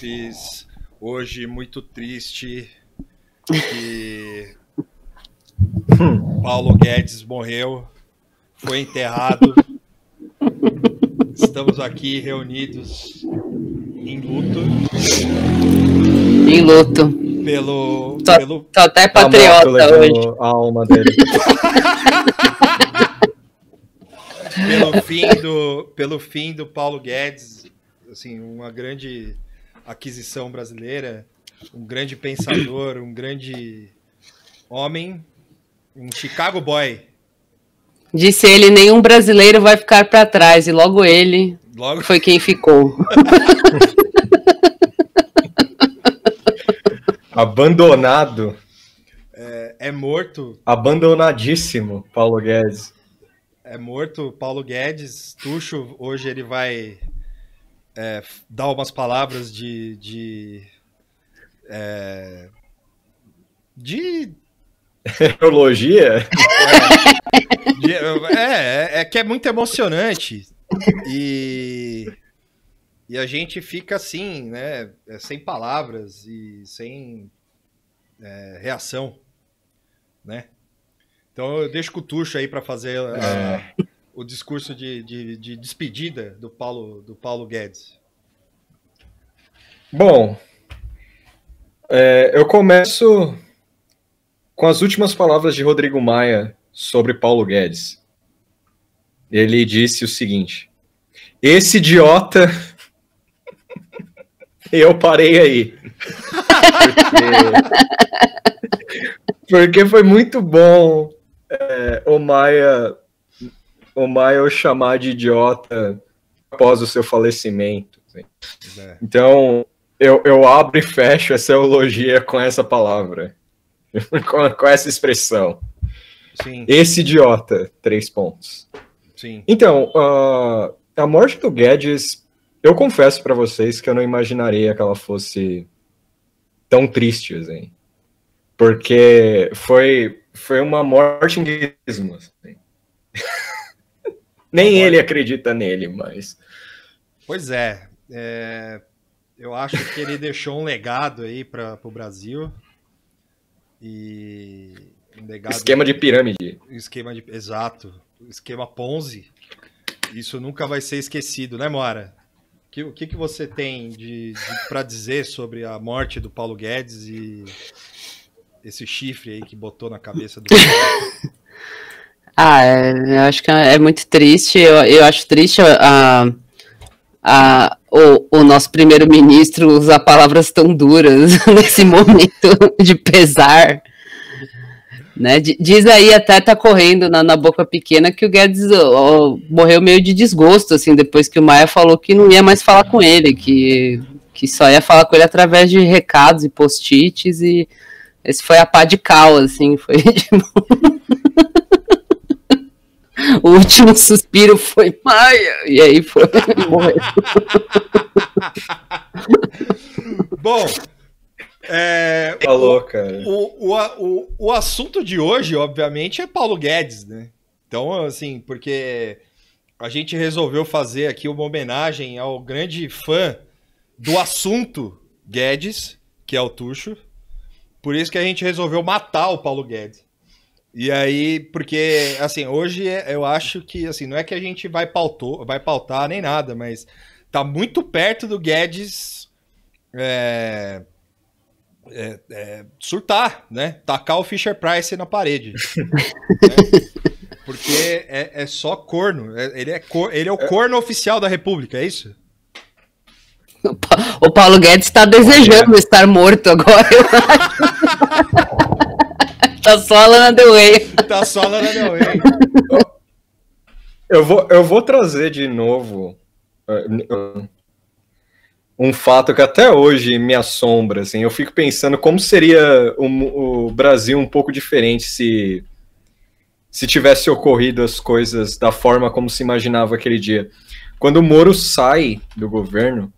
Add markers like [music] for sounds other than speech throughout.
fiz hoje muito triste que [laughs] Paulo Guedes morreu, foi enterrado. Estamos aqui reunidos em luto. Em luto. Pelo. Tô, pelo tô até tá patriota hoje. A alma dele. pelo, fim do, pelo fim do Paulo Guedes, assim, uma grande aquisição brasileira, um grande pensador, um grande homem, um Chicago boy. Disse ele, nenhum brasileiro vai ficar para trás e logo ele logo... foi quem ficou. [laughs] Abandonado. É, é, morto. Abandonadíssimo, Paulo Guedes. É morto, Paulo Guedes. Tuxo, hoje ele vai é, dar umas palavras de. de, é, de Teologia? De- é, é, é que é muito emocionante. E, e a gente fica assim, né? é, Sem palavras e sem é, reação, né? Então eu deixo com o Tuxo aí para fazer a- o discurso de, de, de despedida do Paulo, do Paulo Guedes. Bom, é, eu começo com as últimas palavras de Rodrigo Maia sobre Paulo Guedes. Ele disse o seguinte: Esse idiota. [laughs] eu parei aí. [laughs] Porque, porque foi muito bom é, o Maia o Maia o chamar de idiota após o seu falecimento. assim. né? Então, eu, eu abro e fecho essa eulogia com essa palavra, [laughs] com, com essa expressão. Sim, Esse idiota, três pontos. sim. Então, ah, a morte do Guedes, eu confesso pra vocês que eu não imaginaria que ela fosse tão triste, assim. Porque foi, foi uma morte em guismo, assim. [laughs] Nem ele acredita nele, mas... Pois é, é, eu acho que ele deixou um legado aí para o Brasil e um legado Esquema de pirâmide. esquema de exato, esquema Ponzi. Isso nunca vai ser esquecido, né, Mora? Que- O que, que você tem de, para dizer sobre a morte do Paulo Guedes e esse chifre aí que botou na cabeça do [laughs] Ah, é, eu acho que é muito triste. Eu, eu acho triste a, a, o, o nosso primeiro-ministro usar palavras tão duras [laughs] nesse momento de pesar. Né? Di- Diz aí, até tá correndo na, na boca pequena, que o Guedes ó, morreu meio de desgosto, assim, depois que o Maia falou que não ia mais falar com ele, que, que só ia falar com ele através de recados e post-its, e esse foi a pá de cal, assim, foi. [laughs] O último suspiro foi Maia, e aí foi [laughs] morreu. [laughs] Bom, é, Falou, cara. O, o, o, o assunto de hoje, obviamente, é Paulo Guedes, né? Então, assim, porque a gente resolveu fazer aqui uma homenagem ao grande fã do assunto Guedes, que é o Tuxo. Por isso que a gente resolveu matar o Paulo Guedes. E aí, porque, assim, hoje é- eu acho que, assim, não é que a gente vai, pautou, vai pautar nem nada, mas tá muito perto do Guedes é, é, é, surtar, né? Tacar o Fisher Price na parede. né? [laughs] Porque é, é só corno. É- ele, é cor- ele é o corno oficial da República, é isso? O Pa- O Paulo Guedes está desejando estar morto agora, eu acho. [laughs] tá só a Lana Del Rey. Tá só lá na Del Rey. Eu vou, eu vou trazer de novo uh, um fato que até hoje me assombra. Assim, eu fico pensando como seria o, o Brasil um pouco diferente se, se tivesse ocorrido as coisas da forma como se imaginava aquele dia. Quando o Moro sai do governo,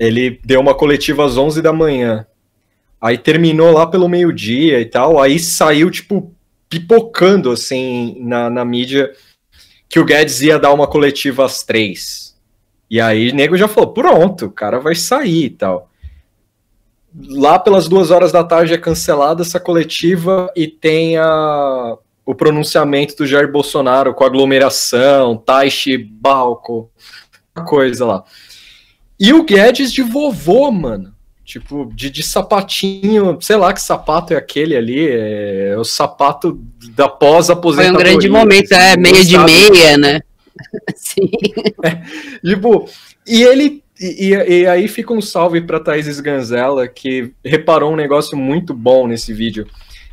ele deu uma coletiva às 11 da manhã. Aí terminou lá pelo meio-dia e tal. Aí saiu, tipo, pipocando, assim, na, na mídia que o Guedes ia dar uma coletiva às três. E aí o nego já falou, pronto, o cara vai sair e tal. Lá pelas duas horas da tarde é cancelada essa coletiva e tem a, o pronunciamento do Jair Bolsonaro com aglomeração, Taishi, Balco, coisa lá. E o Guedes de vovô, mano. Tipo, de, de sapatinho, sei lá que sapato é aquele ali, é o sapato da Foi pós-aposentadoria. um grande momento, é, assim, meia não de meia, né? [laughs] Sim. Tipo, e ele. E, e aí fica um salve pra Thaís Ganzella, que reparou um negócio muito bom nesse vídeo.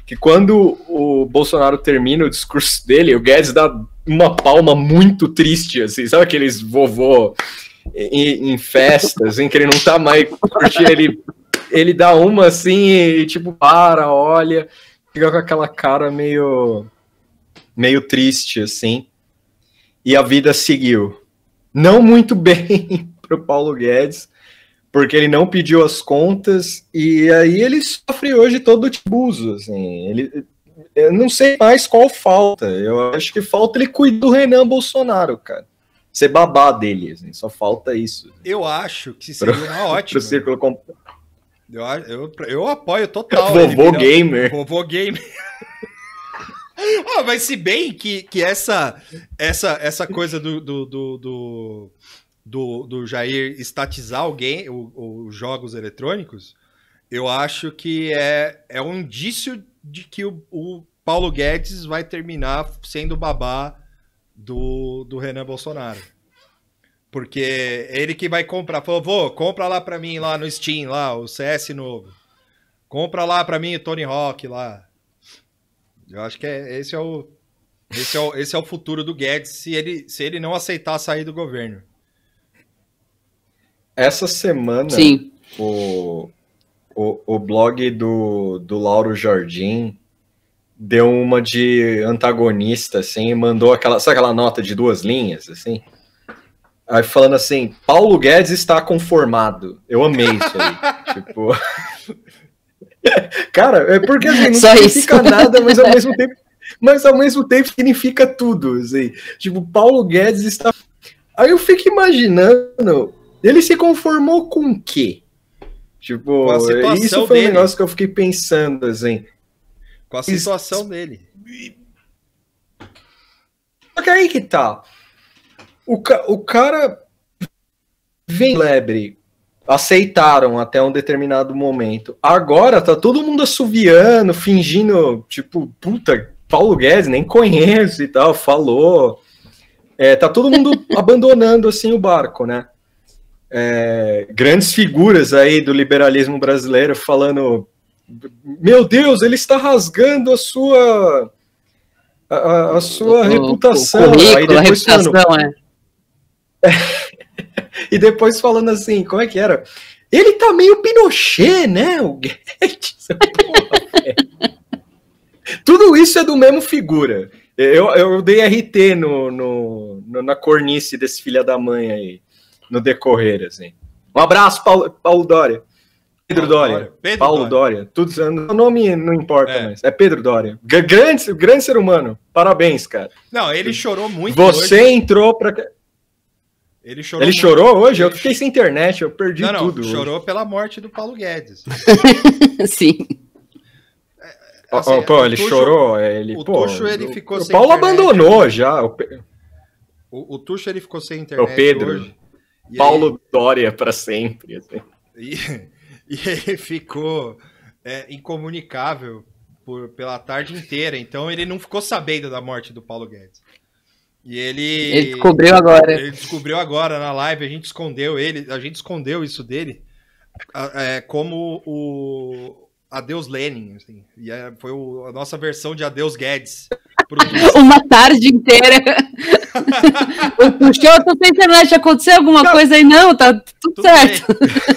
que quando o Bolsonaro termina o discurso dele, o Guedes dá uma palma muito triste, assim, sabe aqueles vovô em, em festas, em que ele não tá mais curtindo, ele, ele dá uma assim e tipo, para, olha, fica com aquela cara meio, meio triste, assim, e a vida seguiu. Não muito [laughs] bem pro Paulo Guedes, porque ele não pediu as contas e aí ele sofre hoje todo o tibuso, assim, ele eu não sei mais qual falta. Eu acho que falta ele cuidar do Renan Bolsonaro, cara. Ser babá dele, assim, só falta isso. Eu acho que seria uma [laughs] ótima. Pro círculo comp... eu, eu, eu apoio total. Vovô gamer. Vovô gamer. [laughs] oh, mas se bem que, que essa, essa, essa coisa do, do, do, do, do, do Jair estatizar alguém, os jogos eletrônicos, eu acho que é, é um indício de que o, o Paulo Guedes vai terminar sendo babá do, do Renan Bolsonaro. Porque é ele que vai comprar. Falou, vô, compra lá pra mim lá no Steam, lá, o CS novo. Compra lá pra mim o Tony Hawk lá. Eu acho que é, esse, é o, esse, é o, esse é o futuro do Guedes se ele, se ele não aceitar sair do governo. Essa semana, Sim. o, o, o blog do, do Lauro Jardim deu uma de antagonista, assim, mandou aquela, sabe aquela nota de duas linhas, assim? Aí falando assim, Paulo Guedes está conformado. Eu amei isso aí. [laughs] tipo. [laughs] Cara, é porque assim, não Só significa isso. nada, mas ao mesmo tempo. Mas ao mesmo tempo significa tudo. Assim. Tipo, Paulo Guedes está. Aí eu fico imaginando, ele se conformou com o quê? Tipo, Com a situação isso foi dele. um negócio que eu fiquei pensando, assim. Com a situação dele. Só que aí que tá. O, ca- o cara vem lebre. Aceitaram até um determinado momento. Agora tá todo mundo assoviando, fingindo, tipo, puta, Paulo Guedes, nem conheço e tal, falou. É, tá todo mundo [laughs] abandonando assim o barco, né? É, grandes figuras aí do liberalismo brasileiro falando: Meu Deus, ele está rasgando a sua a- a, sua O- reputação. O Aí depois falando, reputação, é. [laughs] e depois falando assim, como é que era? Ele tá meio Pinochet, né? O Guedes. [laughs] Porra. Tudo isso é do mesmo figura. Eu, eu dei RT no, no, no- na cornice desse filha da mãe aí, no decorrer, assim. Um abraço, Paulo, Paulo Dória. Pedro Paulo Dória. Dória. Pedro Paulo Dória. Tudo, o nome não importa É. mais. É Pedro Dória. G- Grande, grande ser humano. Parabéns, cara. Não, ele chorou muito Você hoje. entrou pra. Ele chorou Ele muito. chorou hoje? Eu fiquei sem internet, eu perdi Não, não, tudo. hoje. chorou pela morte do Paulo Guedes. [laughs] Sim. Ó, Assim, pô, ele Tuxo- chorou, ele, o pô, Tuxo, ele ficou o sem Paulo internet. abandonou já, o Pe- O, o Tuxo ele ficou sem internet o Pedro, hoje. Paulo Dória pra sempre. assim. E, [laughs] e ele ficou é, incomunicável por, pela tarde inteira. Então ele não ficou sabendo da morte do Paulo Guedes. E ele. Ele descobriu agora. Ele descobriu agora na live, a gente escondeu ele, a gente escondeu isso dele é, como o Adeus Lenin. Assim, e é, foi o- a nossa versão de Adeus Guedes. [laughs] Uma tarde inteira. [laughs] o puxou, eu tô sem internet. Aconteceu alguma coisa aí? Não, tá tudo, Tudo certo.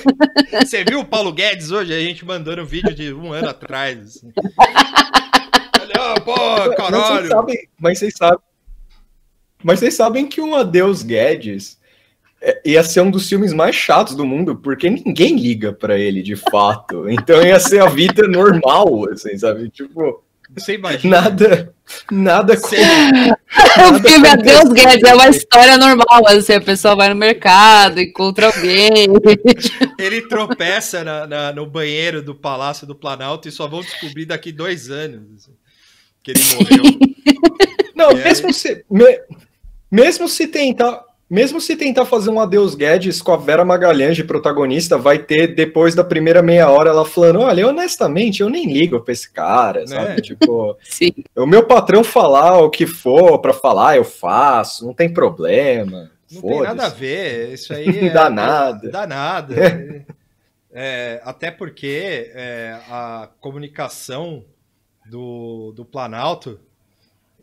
[laughs] Você viu o Paulo Guedes hoje? A gente mandando um vídeo de um ano atrás. Assim. Olha, pô, Mas vocês caralho. sabem, mas vocês sabem, mas vocês sabem que um Adeus Guedes ia ser um dos filmes mais chatos do mundo, porque ninguém liga pra ele de fato. Então ia ser a vida normal, assim, sabe? Tipo, Você imagina? nada, nada com [laughs] O filme aconteceu. Adeus Guedes é uma história normal. Assim, a pessoa vai no mercado, encontra alguém. [laughs] Ele tropeça na- na- no banheiro do Palácio do Planalto e só vão descobrir daqui dois anos assim, que ele morreu. [laughs] Não, É. mesmo se me- mesmo se tentar, mesmo se tentar fazer um Adeus Guedes com a Vera Magalhães de protagonista, vai ter depois da primeira meia hora ela falando: "Olha, honestamente, eu nem ligo pra esse cara", sabe? Né? Tipo, [laughs] Sim. o meu patrão falar o que for pra falar, eu faço, não tem problema. Não tem nada a ver, isso aí [laughs] é, Dá nada. Dá nada. É, até porque é, a comunicação do, do Planalto,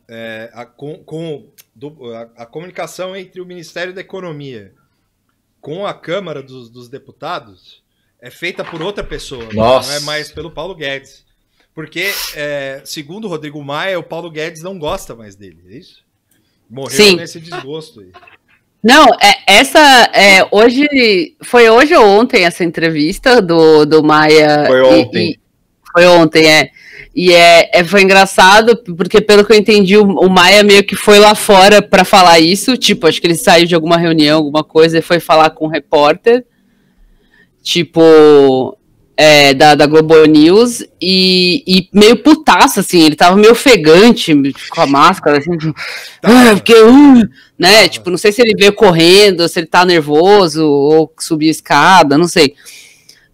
é, a, com, com do, a, a, comunicação entre o Ministério da Economia com a Câmara dos, dos Deputados é feita por outra pessoa, Nossa. não é mais pelo Paulo Guedes. Porque, é, segundo o Rodrigo Maia, o Paulo Guedes não gosta mais dele, é isso? Morreu Sim. nesse desgosto aí. Não, é, essa é hoje foi hoje ou ontem essa entrevista do, do Maia. Foi e- ontem. e- foi ontem, é. E é, é- foi engraçado, porque pelo que eu entendi, o, o Maia meio que foi lá fora pra falar isso. Tipo, acho que ele saiu de alguma reunião, alguma coisa, e foi falar com um repórter. Tipo, é, da, da Globo News. E, e meio putaço, assim. Ele tava meio ofegante com a máscara, assim. tipo, ah, porque. uh", né? Tipo, não sei se ele veio correndo, se ele tá nervoso, ou subiu a escada, não sei.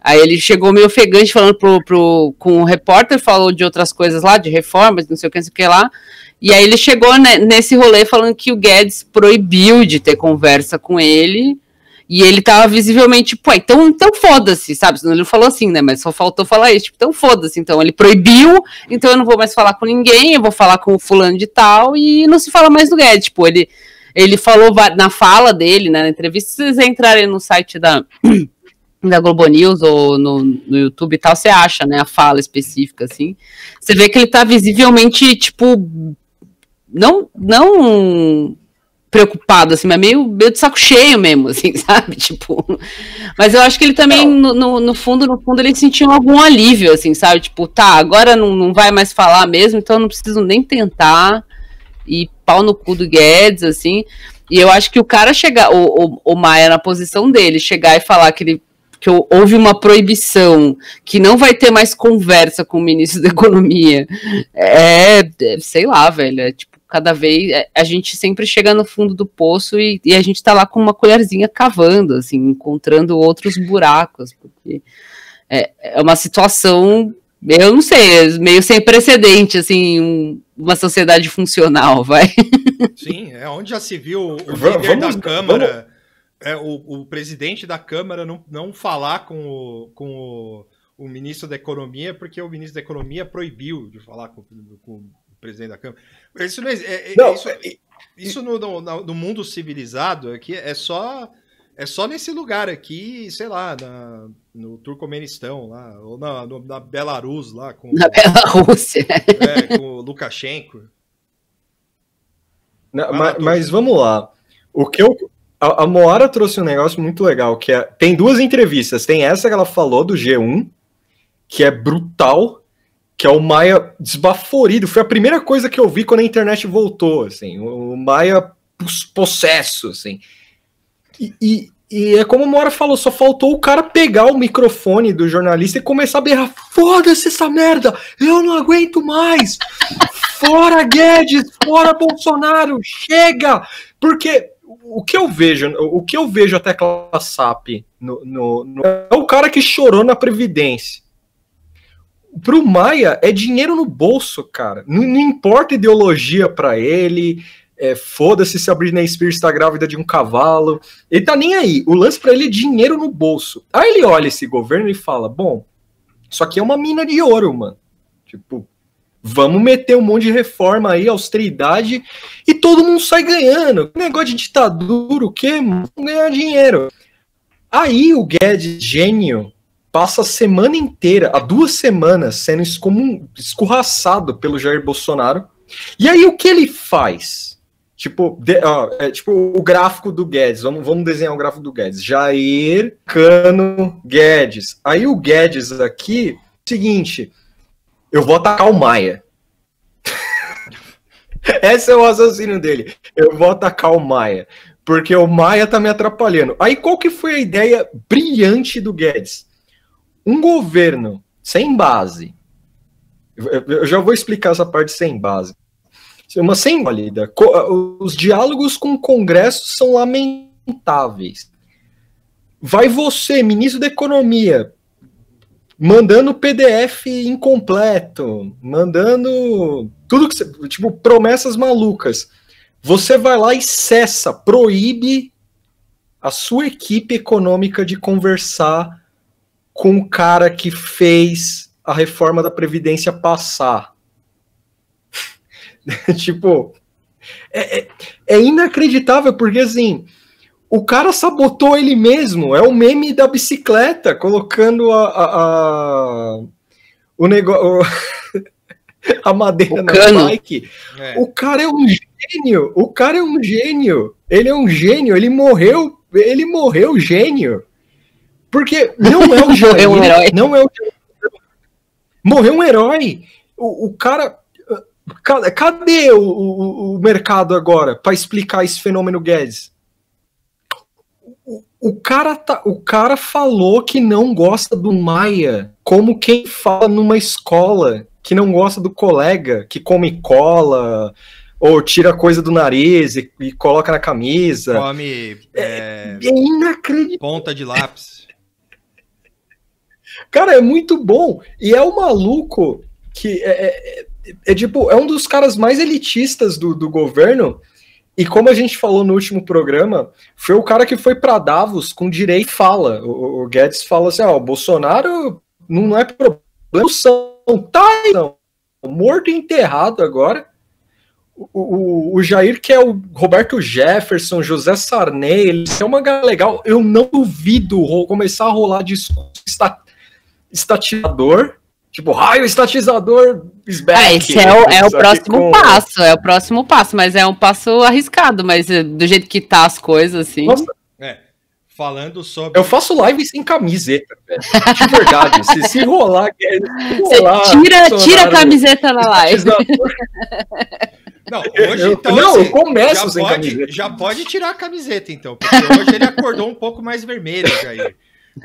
Aí ele chegou meio ofegante falando pro, pro, com o repórter, falou de outras coisas lá, de reformas, não sei o que, não sei o que lá. E aí ele chegou ne- nesse rolê falando que o Guedes proibiu de ter conversa com ele. E ele tava visivelmente, pô, então, então foda-se, sabe? Senão Ele não falou assim, né? Mas só faltou falar isso, tipo, então foda-se. Então ele proibiu, então eu não vou mais falar com ninguém, eu vou falar com o fulano de tal, e não se fala mais do Guedes. Tipo, ele, ele falou na fala dele, né, na entrevista, se vocês entrarem no site da, da Globo News ou no, no YouTube e tal, você acha, né, a fala específica, assim. Você vê que ele tá visivelmente, tipo, não, não preocupado, assim, mas meio, meio de saco cheio mesmo, assim, [laughs] sabe? Tipo, mas eu acho que ele também, no, no, no fundo, no fundo, ele sentiu algum alívio, assim, sabe? Tipo, tá, agora não, não vai mais falar mesmo, então eu não preciso nem tentar e pau no cu do Guedes, assim. E eu acho que o cara chegar, o, o, o Maia na posição dele, chegar e falar que ele que hou- houve uma proibição, que não vai ter mais conversa com o ministro da Economia. É, é, sei lá, velho, é tipo, cada vez é, a gente sempre chega no fundo do poço e, e a gente tá lá com uma colherzinha cavando, assim, encontrando outros buracos, porque é, é uma situação, eu não sei, meio sem precedente, assim, um- uma sociedade funcional, vai. Sim, é onde já se viu o líder vamos- da Câmara, é, o, o presidente da Câmara não, não falar com, o, com o, o ministro da Economia, porque o ministro da Economia proibiu de falar com, com o presidente da Câmara. Isso, não é, é- é- Não, isso, isso no, no- no- mundo civilizado aqui é só é só nesse lugar aqui, sei lá, na- no Turcomenistão lá, ou na, no- na Belarus lá com, Na Bielorrússia. [laughs] é, com o Lukashenko. Não, mas, mas vamos lá. O que eu. A, a Moara trouxe um negócio muito legal, que é. Tem duas entrevistas. Tem essa que ela falou do G1, que é brutal, que é o Maia desbaforido. Foi a primeira coisa que eu vi quando a internet voltou, assim. O, o Maia pos- possesso, assim. E, e, e é como a Moara falou, só faltou o cara pegar o microfone do jornalista e começar a berrar: foda-se essa merda! Eu não aguento mais! Fora Guedes, fora Bolsonaro, chega! Porque o que eu vejo, o que eu vejo até a SAP no, no- no- é o cara que chorou na Previdência. Pro Maia é dinheiro no bolso, cara. Não, não importa ideologia pra ele. é, Foda-se se a Britney Spears tá grávida de um cavalo. Ele tá nem aí. O lance pra ele é dinheiro no bolso. Aí ele olha esse governo e fala: Bom, isso aqui é uma mina de ouro, mano. Tipo, vamos meter um monte de reforma aí, austeridade, e todo mundo sai ganhando. Negócio de ditadura, o quê? Vamos ganhar dinheiro. Aí o Guedes, gênio, passa a semana inteira, há duas semanas, sendo escorraçado pelo Jair Bolsonaro. E aí o que ele faz? Tipo, de- ó, é, tipo o gráfico do Guedes. Vamos, vamos desenhar o gráfico do Guedes. Jair Cano Guedes. Aí o Guedes aqui, seguinte, eu vou atacar o Maia. [laughs] Esse é o raciocínio dele. Eu vou atacar o Maia. Porque o Maia tá me atrapalhando. Aí qual que foi a ideia brilhante do Guedes? Um governo sem base. Eu- já vou explicar essa parte sem base. Uma sem válida. Os diálogos com o Congresso são lamentáveis. Vai você, ministro da Economia, mandando PDF incompleto, mandando tudo que você, tipo promessas malucas. Você vai lá e cessa, proíbe a sua equipe econômica de conversar com o cara que fez a reforma da previdência passar. [laughs] tipo, é, é, é inacreditável, porque assim, o cara sabotou ele mesmo. É o meme da bicicleta, colocando a, a, a- o negócio. [laughs] A madeira O na cano. bike. É. O cara é um gênio. O cara é um gênio. Ele é um gênio. Ele morreu. Ele morreu gênio. Porque não é [laughs] o Jair. Morreu um herói. Não é o Morreu um herói. O, o cara. ca- Cadê o, o, o mercado agora para explicar esse fenômeno Guedes? O, cara tá, o cara falou que não gosta do Maia, como quem fala numa escola que não gosta do colega, que come cola ou tira coisa do nariz e, e coloca na camisa. Come é, É inacreditável. ponta de lápis. Cara, é muito bom. E é o maluco que é, é- é- é tipo, é um dos caras mais elitistas do, do governo. E como a gente falou no último programa, foi o cara que foi para Davos com direito fala. O, o Guedes fala assim: ó, Bolsonaro não é problema, são, tá, não. Morto e enterrado agora. O, o, o Jair, que é o Roberto Jefferson, José Sarney, ele é uma galera legal. Eu não duvido começar a rolar discurso esta- estatizador. Tipo, raio estatizador is back. Ah, esse é o, é o próximo com- passo, é o próximo passo, mas é um passo arriscado, mas eh, do jeito que tá as coisas, assim. Nossa, É. Falando sobre. eu faço live sem camiseta, velho. De verdade. [laughs] se, se rolar. se Você rolar, tira, tira a Bolsonaro camiseta na live. Não, [laughs] hoje eu- então. não, assim, eu começo já sem pode, camiseta. já pode tirar a camiseta, então. Porque hoje ele acordou um pouco mais vermelho, Jair.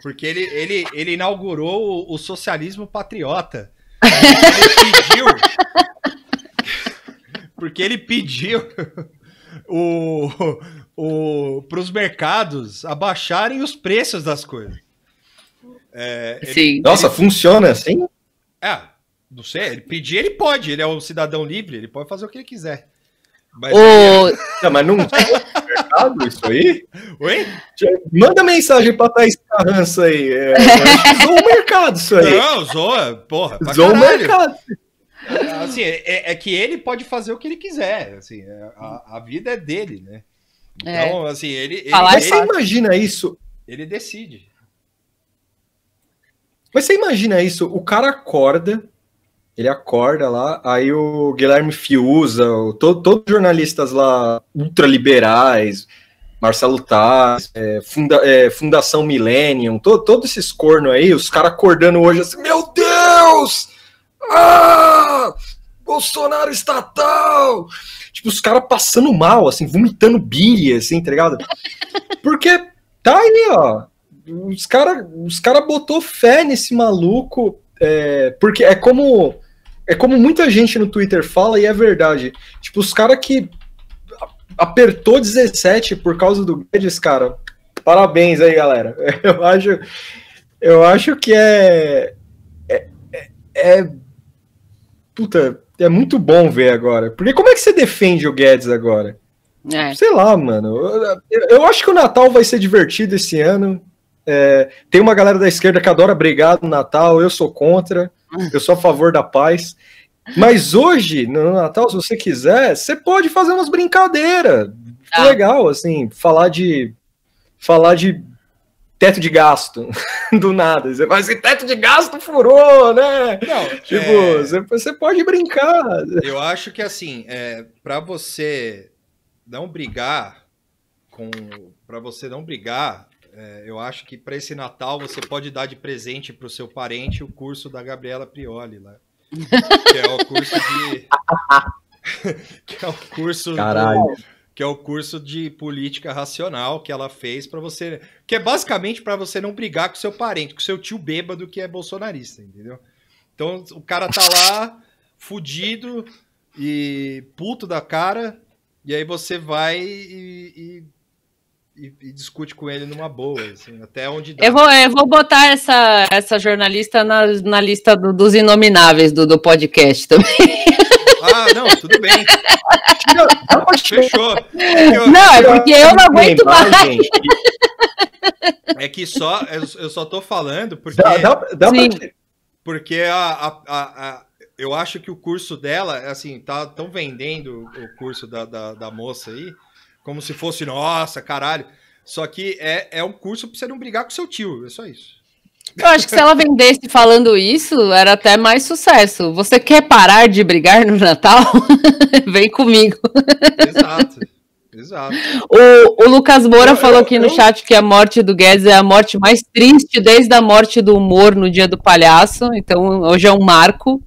Porque ele, ele, ele inaugurou o, o socialismo patriota. Ele pediu. Porque ele pediu o, o, para os mercados abaixarem os preços das coisas. É, ele- Sim. Nossa, funciona assim? é, não sei, ele pedir, ele pode, ele é um cidadão livre, ele pode fazer o que ele quiser. Mas O, Não, mas não é mercado isso aí? Oi? Manda mensagem pra Thaís Carrança aí. É, zoou o mercado isso aí. Não, zoa, porra, Zoou o mercado. Assim, é, é que ele pode fazer o que ele quiser, assim, é- a, a vida é dele, né? Então, assim, ele, ele, Falar é ele, você imagina isso? ele decide. Mas você imagina isso? O cara acorda, ele acorda lá, aí o Guilherme Fiuza, todos os jornalistas lá ultraliberais, Marcelo Taz, é, Funda- é, Fundação Millennium, to- todos esses cornos aí, os caras acordando hoje assim, meu Deus! Ah! Bolsonaro estatal! Tipo, os caras passando mal, assim, vomitando bilha, assim, tá ligado? [laughs] Porque tá aí, ó. Os caras os cara botou fé nesse maluco, é, porque é como é como muita gente no Twitter fala e é verdade. Tipo, os caras que apertou 17 por causa do Guedes, cara. Parabéns aí, galera. [laughs] Eu acho, eu acho que é, é, é, é- puta, é muito bom ver agora. Porque como é que você defende o Guedes agora? é. Sei lá, mano. Eu, eu acho que o Natal vai ser divertido esse ano. É, tem uma galera da esquerda que adora brigar no Natal, eu sou contra, eu sou a favor da paz. Mas hoje, no Natal, se você quiser, você pode fazer umas brincadeiras. Tá. Legal, assim, falar de. Falar de teto de gasto. [laughs] Do nada. Você faz esse teto de gasto furou, né? Não, Tipo, é, você, você pode brincar. eu acho que assim, é, para você não brigar com, para você não brigar, é, eu acho que para esse Natal você pode dar de presente para o seu parente o curso da Gabriela Prioli lá, [laughs] que é o curso de, [laughs] que é o curso do- Caralho. que é o curso de política racional que ela fez pra você, que é basicamente pra você não brigar com seu parente, com seu tio bêbado que é bolsonarista, entendeu? Então o cara tá lá fudido e puto da cara, e aí você vai e, e- e- e discute com ele numa boa, assim, até onde dá. Eu vou, eu vou botar essa, essa jornalista na, na lista do- dos inomináveis do, do podcast também. Ah, não, tudo bem, fechou. Eu- Não, é porque eu não aguento mais. é que só eu, eu só tô falando porque Dá, dá, dá Sim. pra, Porque a, a, a, a- eu acho que o curso dela, assim, tá tão vendendo o curso da, da, da moça aí, como se fosse, nossa, caralho. Só que é, é um curso pra você não brigar com seu tio, é só isso. Eu acho que se ela vendesse falando isso, era até mais sucesso. Você quer parar de brigar no Natal? [laughs] Vem comigo. Exato. Exato. O, o Lucas Moura Eu- falou eu- aqui no eu- chat que a morte do Guedes é a morte mais triste desde a morte do humor no dia do palhaço. Então hoje é um marco.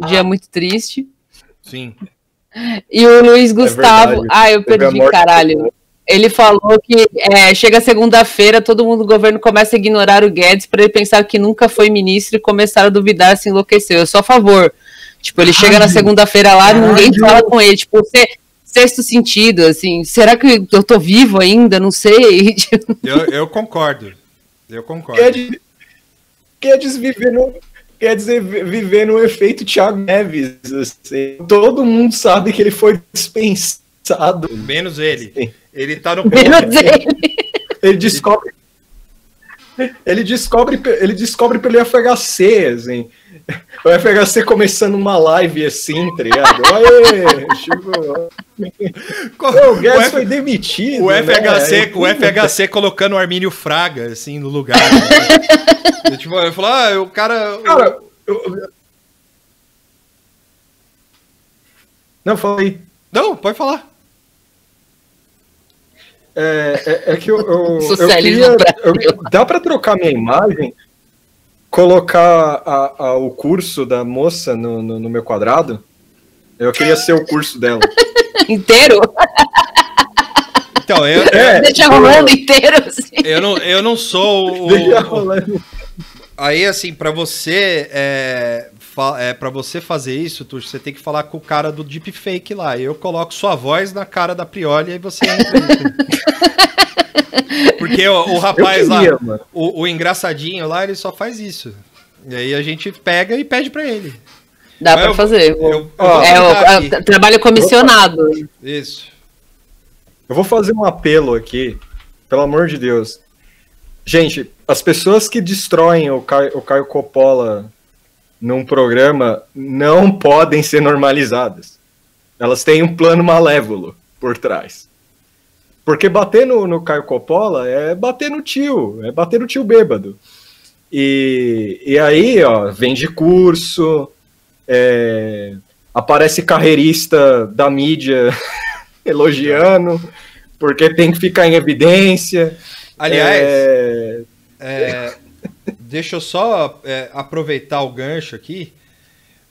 Um dia muito triste. Sim. E o Luiz Gustavo. verdade. ah, eu perdi, morte caralho. Ele falou que é, chega segunda-feira, todo mundo do governo começa a ignorar o Guedes para ele pensar que nunca foi ministro e começar a duvidar se enlouqueceu. Eu sou a favor. Tipo, ele chega na segunda-feira lá, ninguém fala com ele. Tipo, você, sexto sentido, assim, será que eu tô vivo ainda? Não sei. [laughs] Eu, eu concordo. Eu concordo. Quer, de- quer dizer, viver no, quer dizer, vi- viver no efeito Thiago Neves. assim. Todo mundo sabe que ele foi dispensado. Menos ele. Sim. Ele tá no [laughs] Menos ele. Ele descobre. Ele descobre, ele descobre pelo FHC, assim. O FHC começando uma live assim, tá ligado? Aê, chegou. O Guedes F- foi demitido. O né? FHC, o FHC colocando o Armínio Fraga, assim, no lugar. né? Eu, [laughs] tipo, eu falo, ah, o cara. o- Cara, eu... Não, falei. Não, pode falar. É, é, é que eu, eu, [laughs] eu queria. Dá pra trocar minha imagem? Colocar a- a- o curso da moça no, no, no meu quadrado? Eu queria ser o curso dela. [laughs] Inteiro? Então, eu, É, Deixa rolando inteiro, assim. eu, não, eu não sou o. Deixa rolando. Aí, assim, pra você. É, fa- é, para você fazer isso, Tuxo, você tem que falar com o cara do deepfake lá. Eu coloco sua voz na cara da Prioli e aí você entra. [laughs] Porque o, o rapaz queria, lá, o, o engraçadinho lá, ele só faz isso. E aí a gente pega e pede pra ele. Dá eu- fazer. eu- eu Ó, é o trabalho comissionado. Isso. Eu vou fazer um apelo aqui, pelo amor de Deus. Gente, as pessoas que destroem o Caio, o Caio Coppola num programa não podem ser normalizadas. Elas têm um plano malévolo por trás. Porque bater no, no Caio Coppola é bater no tio, é bater no tio bêbado. E, e aí, ó, vende curso, é, aparece carreirista da mídia [laughs] elogiando, porque tem que ficar em evidência. Aliás, É, É, deixa eu só é, aproveitar o gancho aqui,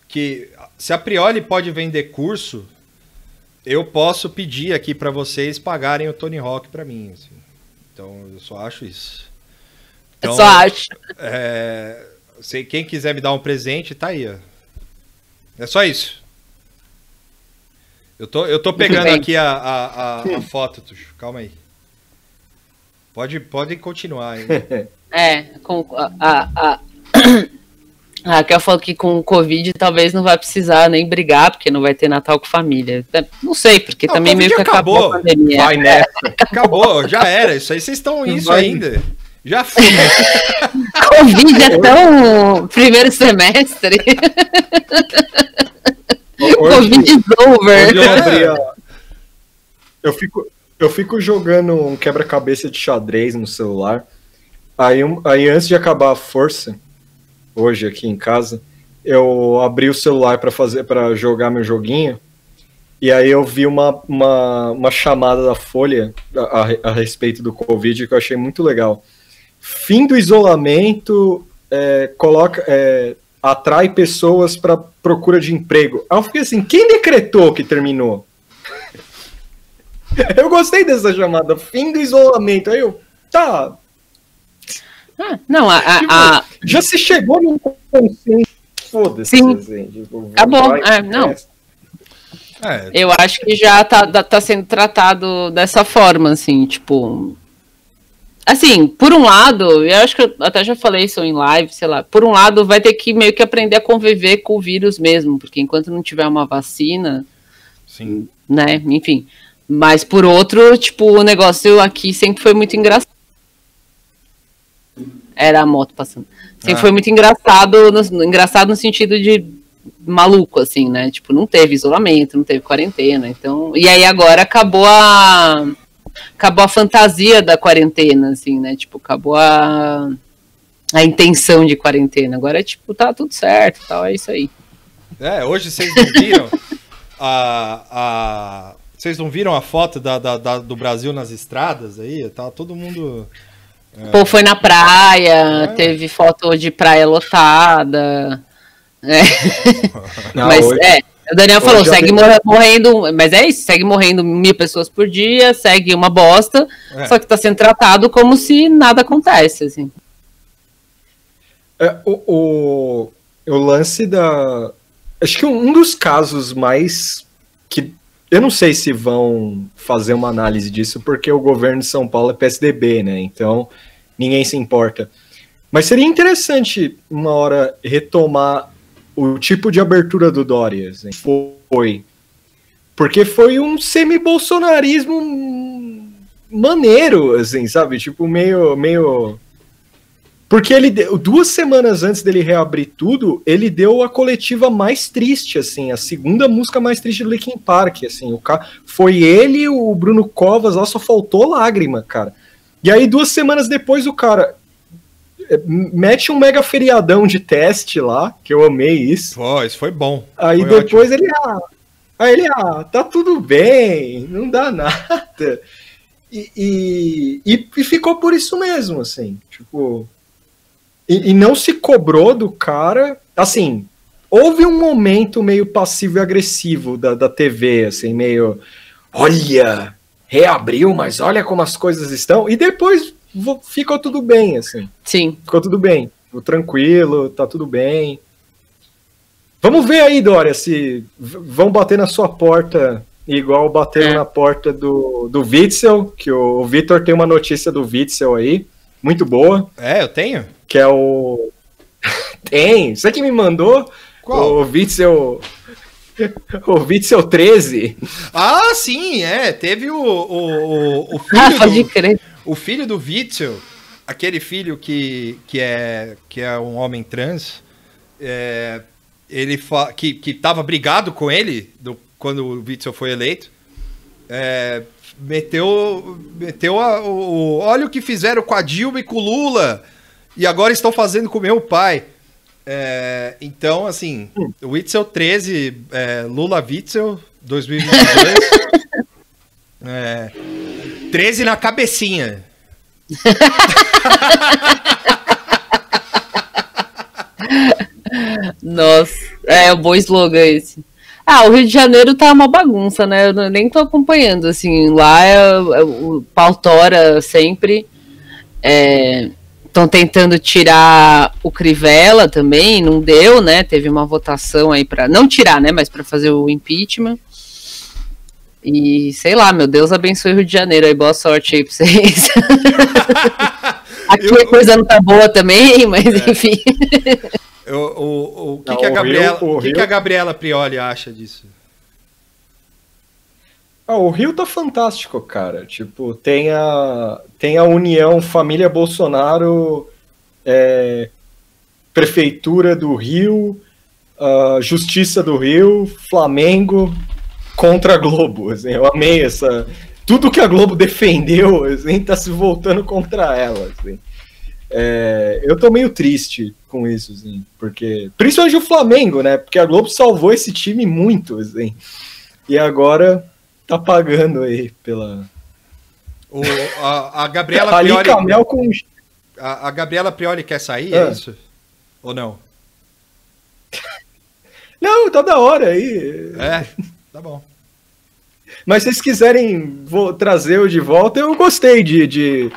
que se a Prioli pode vender curso, eu posso pedir aqui para vocês pagarem o Tony Hawk para mim. assim. Então, eu só acho isso. Eu Então, só acho. é, se quem quiser me dar um presente, tá aí. Ó. É só isso. Eu tô, eu tô pegando aqui a, a, a- a foto, Tuxo. Calma aí. Pode, pode continuar aí. [laughs] É, com a, a, a, a Raquel falou que com o Covid talvez não vai precisar nem brigar, porque não vai ter Natal com família. É, Não sei, porque Não, também meio que acabou, acabou. a pandemia. vai nessa. [laughs] Acabou, já era. Isso aí vocês estão isso Vai. ainda. Já foi. [laughs] Covid é tão primeiro semestre. Hoje, Covid is over. hoje eu abri a- Eu fico, eu fico jogando um quebra-cabeça de xadrez no celular. Aí, aí antes de acabar a força, hoje aqui em casa, eu abri o celular para fazer para jogar meu joguinho. E aí eu vi uma, uma, uma chamada da Folha a, a- respeito do Covid que eu achei muito legal. Fim do isolamento é, coloca, é, atrai pessoas para procura de emprego. Aí eu fiquei assim, quem decretou que terminou? [laughs] Eu gostei dessa chamada, fim do isolamento. Aí eu, tá, Ah, não, a, a- Tipo, a- já se chegou num consenso. Foda-se. Sim. tipo, Acabou, vai, é, não. É, eu acho que já tá, tá- tá sendo tratado dessa forma, assim, tipo. Assim, por um lado, eu acho que eu até já falei isso em live, sei lá, por um lado vai ter que meio que aprender a conviver com o vírus mesmo, porque enquanto não tiver uma vacina, sim. né, enfim. Mas por outro, tipo, o negócio aqui sempre foi muito engraçado. Era a moto passando. Sempre Ah. foi muito engraçado, no, engraçado no sentido de maluco, assim, né? Tipo, não teve isolamento, não teve quarentena. Então. E aí agora acabou a. Acabou a fantasia da quarentena, assim, né? Tipo, acabou a. A intenção de quarentena. Agora é tipo, tá tudo certo tal, é isso aí. É, hoje vocês não viram a. a... Vocês não viram a foto da, da- da- do Brasil nas estradas aí? Tá todo mundo. Pô, foi na praia, É. teve foto de praia lotada. É. [laughs] Não, mas hoje- é, o Daniel falou, hoje segue vi- morrendo, mas é isso, segue morrendo mil pessoas por dia, segue uma bosta, É. só que tá sendo tratado como se nada acontece, assim. É, o, o, o lance da. Acho que um, um dos casos mais. que Eu não sei se vão fazer uma análise disso, porque o governo de São Paulo é PSDB, né? Então ninguém se importa. Mas seria interessante uma hora retomar o tipo de abertura do Dória. Foi. Porque foi um semi-bolsonarismo maneiro, assim, sabe? Tipo, meio. meio porque ele deu, duas semanas antes dele reabrir tudo, ele deu a coletiva mais triste, assim, a segunda música mais triste do Linkin Park, assim, o ca... foi ele, o Bruno Covas, lá só faltou lágrima, cara. E aí duas semanas depois o cara eh, mete um mega feriadão de teste lá, que eu amei isso. Pô, isso foi bom. Aí Foi depois ele, ah, aí ele, ah, tá tudo bem, não dá nada. E, e, e- e ficou por isso mesmo, assim, tipo. E, e não se cobrou do cara, assim. Houve um momento meio passivo e agressivo da, da TV, assim, meio. Olha, reabriu, mas olha como as coisas estão. E depois ficou tudo bem, assim. Sim. Ficou tudo bem. Ficou tranquilo, tá tudo bem. Vamos ver aí, Dória, se vão bater na sua porta igual bateram É. na porta do, do Witzel, que o, o Vitor tem uma notícia do Witzel aí, muito boa, É, eu tenho? que é o... [laughs] tem, você que me mandou? Qual? O Witzel... O Witzel 13. Ah, sim, é. Teve o, o, o, Ah, [laughs] filho pode do, crer. o filho do Witzel, aquele filho que, que, é, que é um homem trans, é, ele fa que, que tava brigado com ele do- quando o Witzel foi eleito, é, meteu, meteu a- o, o- olha o que fizeram com a Dilma e com o Lula, e agora estão fazendo com o meu pai. É, então, assim, o Witzel 13, é, Lula Witzel 2022. é, 13 na cabecinha. [laughs] Nossa, é um bom slogan esse. Ah, o Rio de Janeiro tá uma bagunça, né? Eu nem tô acompanhando, assim, lá é, é o pau tora sempre. Estão tentando tirar o Crivella também, não deu, né? Teve uma votação aí para não tirar, né? Mas para fazer o impeachment. E sei lá, meu Deus abençoe o Rio de Janeiro aí, boa sorte aí pra vocês. [laughs] Aqui Eu- a coisa não tá boa também, mas enfim. O, o, o que, Não, que, a o Gabriela, Rio- o o que, Rio- que a Gabriela Prioli acha disso? Ah, o Rio tá fantástico, cara. Tipo, tem a, tem a união família Bolsonaro, é, Prefeitura do Rio, a Justiça do Rio, Flamengo contra a Globo. assim, eu amei essa. Tudo que a Globo defendeu assim, tá se voltando contra ela. assim. É, eu tô meio triste com isso, assim, porque. Principalmente o Flamengo, né? Porque a Globo salvou esse time muito, assim. E agora tá pagando aí pela. O, a, a Gabriela Ali Prioli. Camel com. A, a Gabriela Prioli quer sair, é Ah. isso? Ou não? [laughs] Não, tá da hora aí. É, tá bom. Mas se vocês quiserem vou trazer o de volta, eu gostei de, de-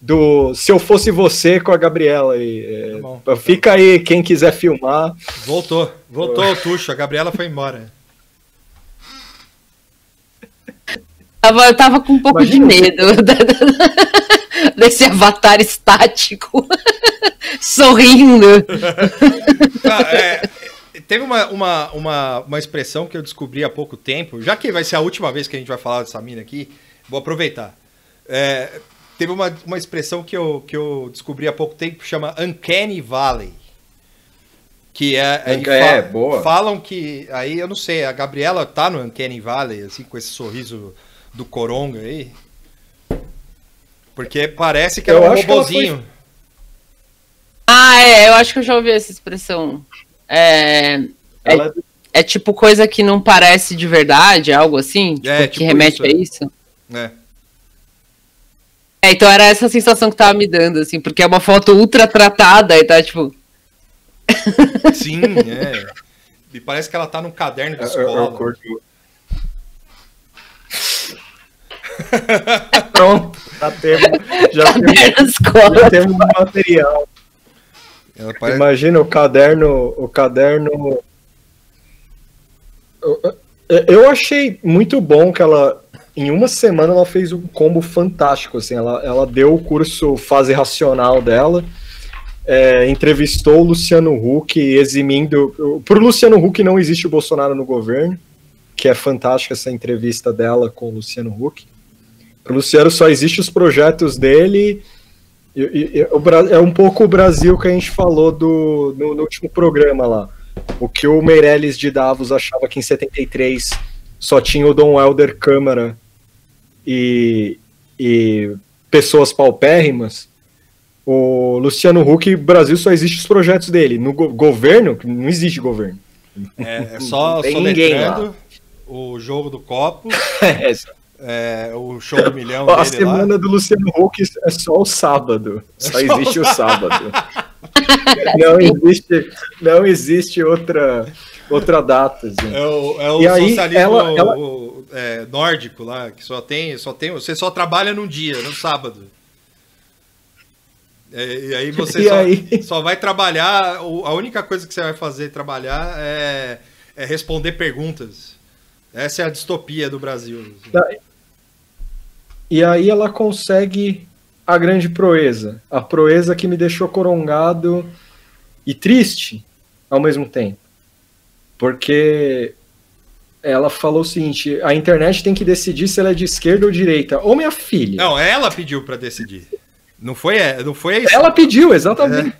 do Se Eu Fosse Você com a Gabriela aí. É, Tá fica aí quem quiser filmar. Voltou, voltou o Tuxo, a Gabriela foi embora. Tava, eu tava com um pouco Imagina. de medo [laughs] da- da- desse avatar estático [laughs] sorrindo. Ah, é, teve uma, uma, uma, uma expressão que eu descobri há pouco tempo, já que vai ser a última vez que a gente vai falar dessa mina aqui, vou aproveitar. É, teve uma, uma expressão que eu, que eu descobri há pouco tempo, chama Uncanny Valley. Que é. É, fa- boa. Falam que. Aí eu não sei, a Gabriela tá no Uncanny Valley, assim, com esse sorriso do Coronga aí. Porque parece que Eu ela é um que robozinho. Ah, é, eu acho que eu já ouvi essa expressão. É, Ela é tipo coisa que não parece de verdade, algo assim? Tipo, É, que tipo remete isso, a é. isso? É. É, então era essa sensação que tava me dando, assim, porque é uma foto ultra tratada e tá, tipo, Sim, é. E parece que ela tá num caderno de eu, eu, escola. eu curto. Pronto, já temos, já temos, já temos um material. Parece- Imagina o caderno, o caderno. Eu- Eu achei muito bom que ela, em uma semana, ela fez um combo fantástico. Assim, ela, ela deu o curso fase racional dela, é, entrevistou o Luciano Huck, eximindo. Para o Luciano Huck não existe o Bolsonaro no governo, que é fantástica essa entrevista dela com o Luciano Huck. O Luciano só existe os projetos dele. E- e- e é um pouco o Brasil que a gente falou do, no, no último programa lá. O que o Meirelles de Davos achava que em 73 só tinha o Dom Helder Câmara e, e pessoas paupérrimas. O Luciano Huck, Brasil só existe os projetos dele. No go- governo, não existe governo. É, é só soletrando o jogo do copo, [laughs] é, o show do milhão a dele lá. semana do Luciano Huck é só o sábado. Só só existe o sábado. não existe, não existe outra, outra data. gente. É o, é o E aí, socialismo ela- ela- o- é, nórdico lá, que só tem, só tem. Você só trabalha num dia, no sábado. É, e aí você E só, aí? só vai trabalhar. A única coisa que você vai fazer trabalhar é, é responder perguntas. Essa é a distopia do Brasil. E aí ela consegue a grande proeza. A proeza que me deixou corongado e triste ao mesmo tempo. Porque ela falou o seguinte: a internet tem que decidir se ela é de esquerda ou direita. Ô, minha filha. Não, ela pediu pra decidir. Não foi, é, não foi isso. Ela pediu, exatamente.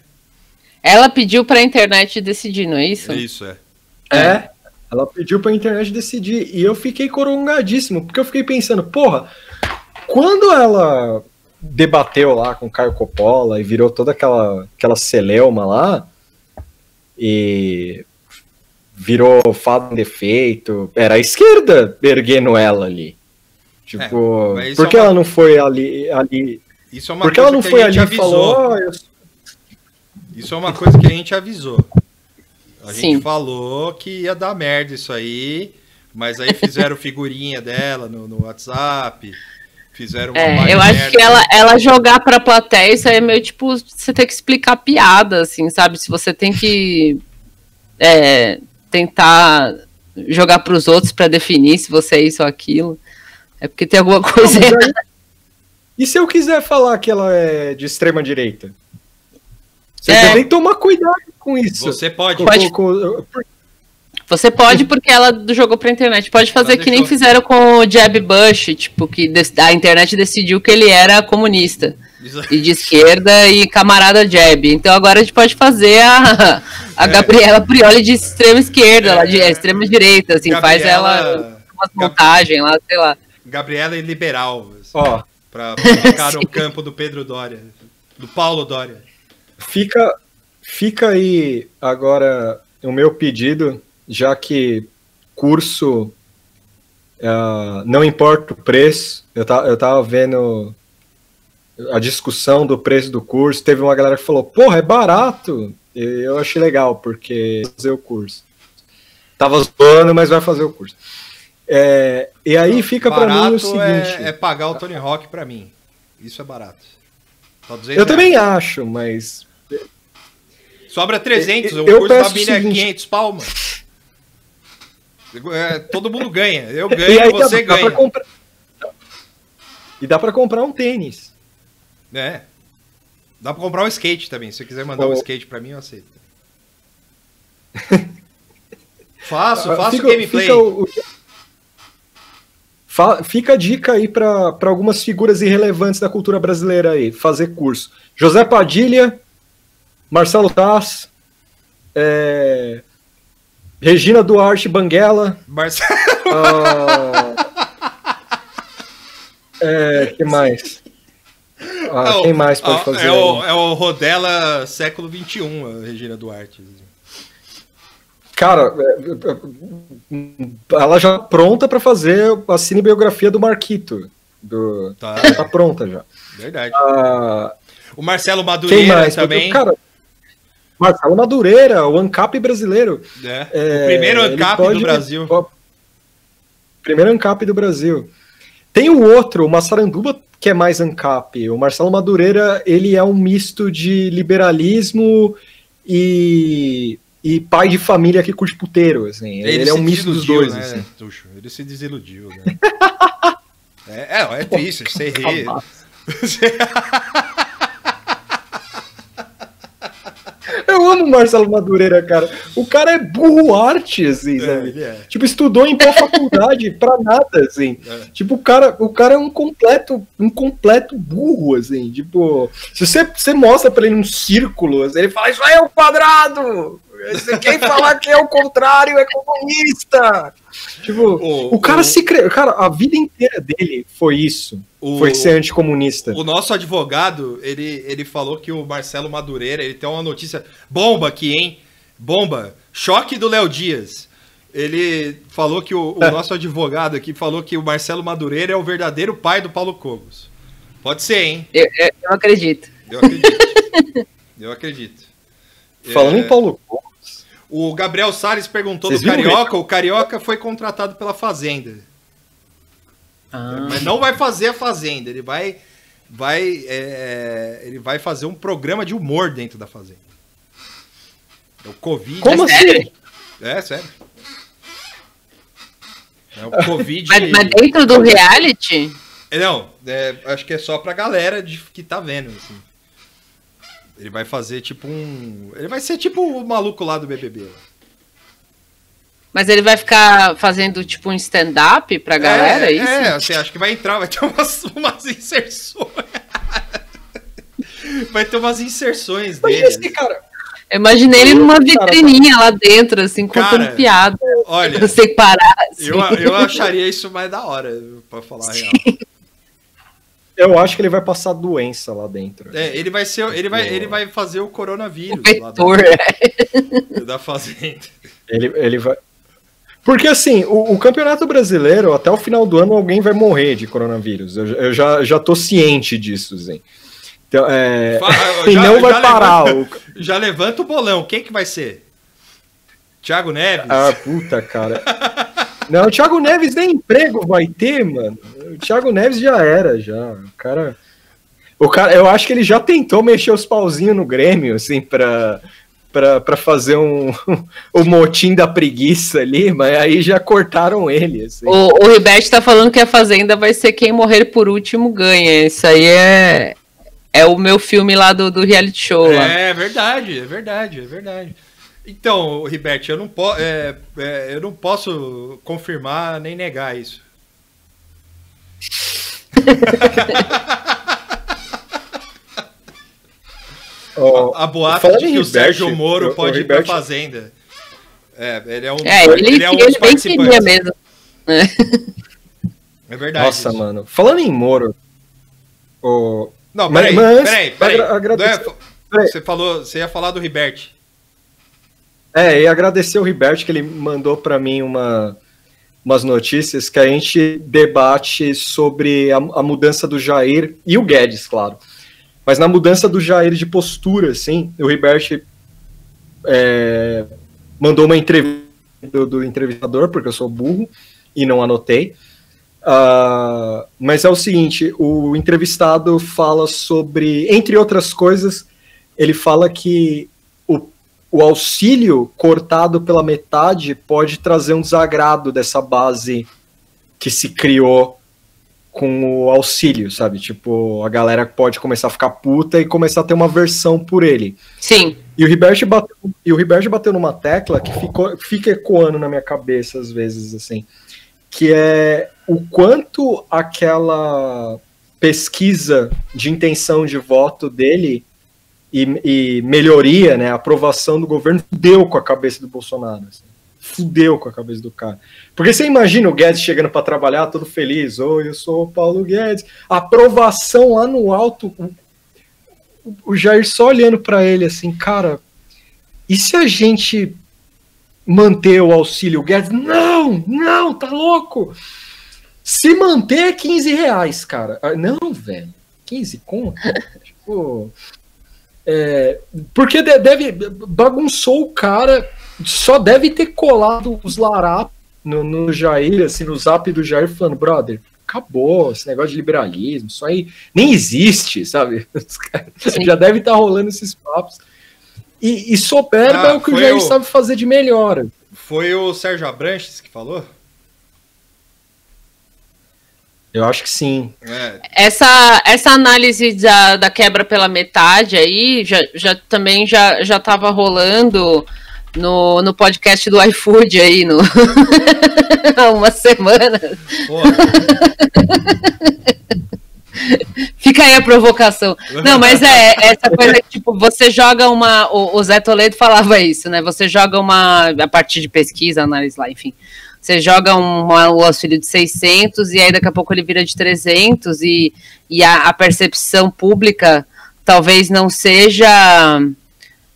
Ela pediu pra internet decidir, não é isso? Isso, é. É. Ela pediu pra internet decidir. E eu fiquei corongadíssimo, porque eu fiquei pensando, porra, quando ela debateu lá com o Caio Coppola e virou toda aquela, aquela celeuma lá, e virou fado em defeito, era a esquerda erguendo ela ali. Tipo, É, por que é uma- ela não foi ali, ali Isso é uma Porque coisa ela não que foi a gente ali e avisou. falou, "Ah, eu Isso é uma coisa que a gente avisou. A Sim. gente falou que ia dar merda isso aí, mas aí fizeram figurinha dela no, no WhatsApp, fizeram uma É, eu acho que ela, ela jogar pra plateia, isso aí é meio tipo, você tem que explicar piada, assim, sabe? Se você tem que é, tentar jogar pros outros pra definir se você é isso ou aquilo, é porque tem alguma coisa Não, aí- E se eu quiser falar que ela é de extrema direita? Você É. tem que tomar cuidado com isso. Você pode. Com- Pode. com- com- Você pode porque ela jogou pra internet. Pode fazer Ela que nem deixou. fizeram com o Jeb Bush, tipo, que a internet decidiu que ele era comunista. E de esquerda e camarada Jeb. Então agora a gente pode fazer a, a É. Gabriela Prioli de extrema esquerda, É. lá de é, extrema direita, assim, faz ela Gabriela- umas montagens lá, sei lá. Gabriela e liberal. assim, Ó, Pra, ficar [laughs] no campo do Pedro Dória. Do Paulo Dória. fica, fica aí agora o meu pedido, já que curso ah, não importa o preço. Eu, tá, eu tava vendo a discussão do preço do curso. Teve uma galera que falou, porra, é barato. E eu achei legal, porque fazer o curso. Tava zoando, mas vai fazer o curso. É, e aí fica pra mim o seguinte. é, é pagar o Tony Hawk pra mim. Isso é barato. Só 200 eu também acho, mas Sobra 300, Eu- o curso da Bíblia é seguinte- 500 palmas. É, todo mundo ganha. Eu [laughs] E ganho, aí dá- você dá ganha. comprar- E dá pra comprar um tênis. É. Dá pra comprar um skate também. Se você quiser mandar um skate pra mim, eu aceito. faço, [laughs] faço fica, gameplay. Fica, o- fica a dica aí pra pra algumas figuras irrelevantes da cultura brasileira aí, fazer curso. José Padilha, Marcelo Taz, é, Regina Duarte Banguela. Marcelo. ah, é, que mais? Ah, É o- quem mais pode é fazer? o, aí? é o Rodela século XXI, a Regina Duarte. Cara, é, é, ela já tá pronta pra fazer a cinebiografia do Marquito. Do... Tá, Tá pronta já. verdade. Ah, O Marcelo Madureira também. Cara, Marcelo Madureira, o ANCAP brasileiro. né? É, o primeiro ele ANCAP pode- do Brasil. Primeiro ANCAP do Brasil. Tem o outro, o Massaranduba, que é mais ANCAP. O Marcelo Madureira, ele é um misto de liberalismo e, e pai de família que curte puteiro, assim. Ele, é se um misto dos dois, né, assim. Tuxo? Ele se desiludiu, né? [laughs] é, é, é triste, você ri. [laughs] Eu amo o Marcelo Madureira, cara. O cara é burro arte, assim, É, sabe? é. Tipo, estudou em boa faculdade [laughs] pra nada, assim. É. Tipo, o cara, o cara é um completo, um completo burro, assim. Tipo, se você, você mostra pra ele um círculo, assim, ele fala, isso aí é o quadrado! Quer falar que é o contrário, é comunista! Tipo, O- o, cara o- se cre... Cara, a vida inteira dele foi isso. O- Foi ser anticomunista. O nosso advogado, ele, ele falou que o Marcelo Madureira, ele tem uma notícia bomba aqui, hein? Bomba. Choque do Léo Dias. Ele falou que o, o É. nosso advogado aqui falou que o Marcelo Madureira é o verdadeiro pai do Paulo Cogos. Pode ser, hein? Eu, eu- eu acredito. Eu acredito. Eu acredito. [laughs] Falando É, em Paulo Cogos, O Gabriel Salles perguntou Vocês do viram Carioca. O Carioca foi contratado pela Fazenda. Ah. Mas não vai fazer a Fazenda. Ele vai, vai, é, ele vai fazer um programa de humor dentro da Fazenda. É o Covid. Como É assim? sério? É, sério. É o Covid. Mas, mas dentro do reality? Não, é, acho que é só pra galera de, que tá vendo. assim. Ele vai fazer tipo um. Ele vai ser tipo o maluco lá do BBB. Mas ele vai ficar fazendo tipo um stand-up pra galera, é, isso? É, você acha que vai entrar, vai ter umas, umas inserções. vai ter umas inserções dele. esse cara, Eu imaginei ele numa Cara, vitrininha lá dentro, assim, contando Cara, piada, Olha, sem parar. Assim. eu, eu acharia isso mais da hora, pra falar a real. Eu acho que ele vai passar doença lá dentro. É, ele vai ser, ele vai, ele vai fazer o coronavírus O lá vetor, é. da, [laughs] da fazenda. Ele, ele vai. Porque assim, o, o campeonato brasileiro, até o final do ano, alguém vai morrer de coronavírus. Eu, eu já, já tô ciente disso, Zen. Então, é, Fa- [laughs] e já- não vai já parar. levanta- O, [laughs] Já levanta o bolão. Quem que vai ser? Thiago Neves? ah, puta, cara. Não, o Thiago Neves nem emprego vai ter, mano. O Thiago Neves já era, já. O cara. O cara, eu acho que ele já tentou mexer os pauzinhos no Grêmio, assim, pra, pra, pra fazer um, [laughs] o motim da preguiça ali, mas aí já cortaram ele, assim. O, o Ribete tá falando que a Fazenda vai ser quem morrer por último ganha. Isso aí é, é o meu filme lá do, do reality show. lá. É verdade, é verdade, é verdade. Então, Ribete, eu não, po é, é, eu não posso confirmar nem negar isso. [laughs] Ó, A boata falando de que o Ribete, Sérgio Moro o- o pode ir pra Ribete- Fazenda. É, ele é um, É, ele, é um ele bem queria mesmo. É verdade. Nossa, isso. mano. Falando em Moro. o- Não, peraí, mas antes, peraí, peraí. agra- agradecer- Não é- peraí. Você falou, você ia falar do Riberte. É, e agradecer o Riberto que ele mandou pra mim uma, umas notícias que a gente debate sobre a, a mudança do Jair e o Guedes, claro. Mas na mudança do Jair de postura, assim, o Riberto é, mandou uma entrevista do, do entrevistador, porque eu sou burro e não anotei. Ah, mas é o seguinte: o entrevistado fala sobre, entre outras coisas, ele fala que o, auxílio cortado pela metade pode trazer um desagrado dessa base que se criou com o auxílio, sabe? Tipo, a galera pode começar a ficar puta e começar a ter uma versão por ele. Sim. E o Ribert bateu, e o Ribert bateu numa tecla que ficou, fica ecoando na minha cabeça às vezes, assim, que é o quanto aquela pesquisa de intenção de voto dele e, e melhoria, né, aprovação do governo, deu com a cabeça do Bolsonaro. Assim. Fudeu com a cabeça do cara. Porque você imagina o Guedes chegando para trabalhar todo feliz. Oi, eu sou o Paulo Guedes. Aprovação lá no alto. O, Jair só olhando para ele assim, cara, e se a gente manter o auxílio Guedes? Não, não, tá louco. Se manter é 15 reais, cara. Ah, Não, velho. 15 conto? [laughs] tipo. É, porque de- deve. Bagunçou o cara. Só deve ter colado os larápios no, no Jair, assim, no zap do Jair, falando, brother, acabou esse negócio de liberalismo, isso aí nem existe, sabe? [laughs] Já deve estar rolando esses papos. E, e soberba Ah, é o que o Jair o- sabe fazer de melhor. Foi o Sérgio Abranches que falou? Eu acho que sim. É, Essa, essa análise da, da quebra pela metade aí já, já também já, já tava rolando no, no podcast do iFood aí no, [laughs] há uma semana. [laughs] Fica aí a provocação. Não, mas é essa coisa que, tipo, você joga uma. O, o Zé Toledo falava isso, né? Você joga uma. A partir de pesquisa, análise lá, enfim. Você joga um, auxílio de 600 e aí daqui a pouco ele vira de 300 e, e a, a percepção pública talvez não seja.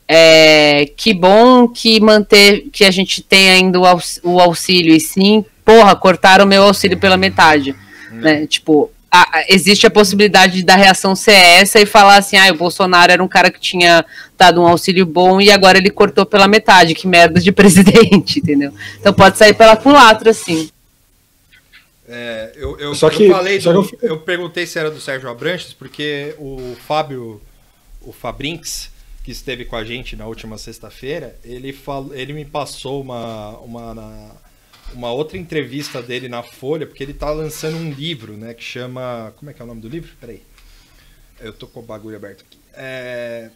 é, que bom que manter que a gente tem ainda o, aux- o auxílio e sim, porra, cortaram o meu auxílio pela metade, né? Tipo, a- existe a possibilidade da reação ser essa e falar assim, ah, o Bolsonaro era um cara que tinha dado um auxílio bom e agora ele cortou pela metade, que merda de [laughs] presidente, entendeu? Então pode sair pela culatra, assim. é, eu, eu, Só eu que- falei, só do- que eu- eu perguntei se era do Sérgio Abranches, porque o Fábio, o Fabrinks, que esteve com a gente na última sexta-feira, ele, fal, ele me passou uma, uma, uma outra entrevista dele na Folha, porque ele tá lançando um livro, né, que chama... Como é que é o nome do livro? Peraí. Eu tô com o bagulho aberto aqui. É,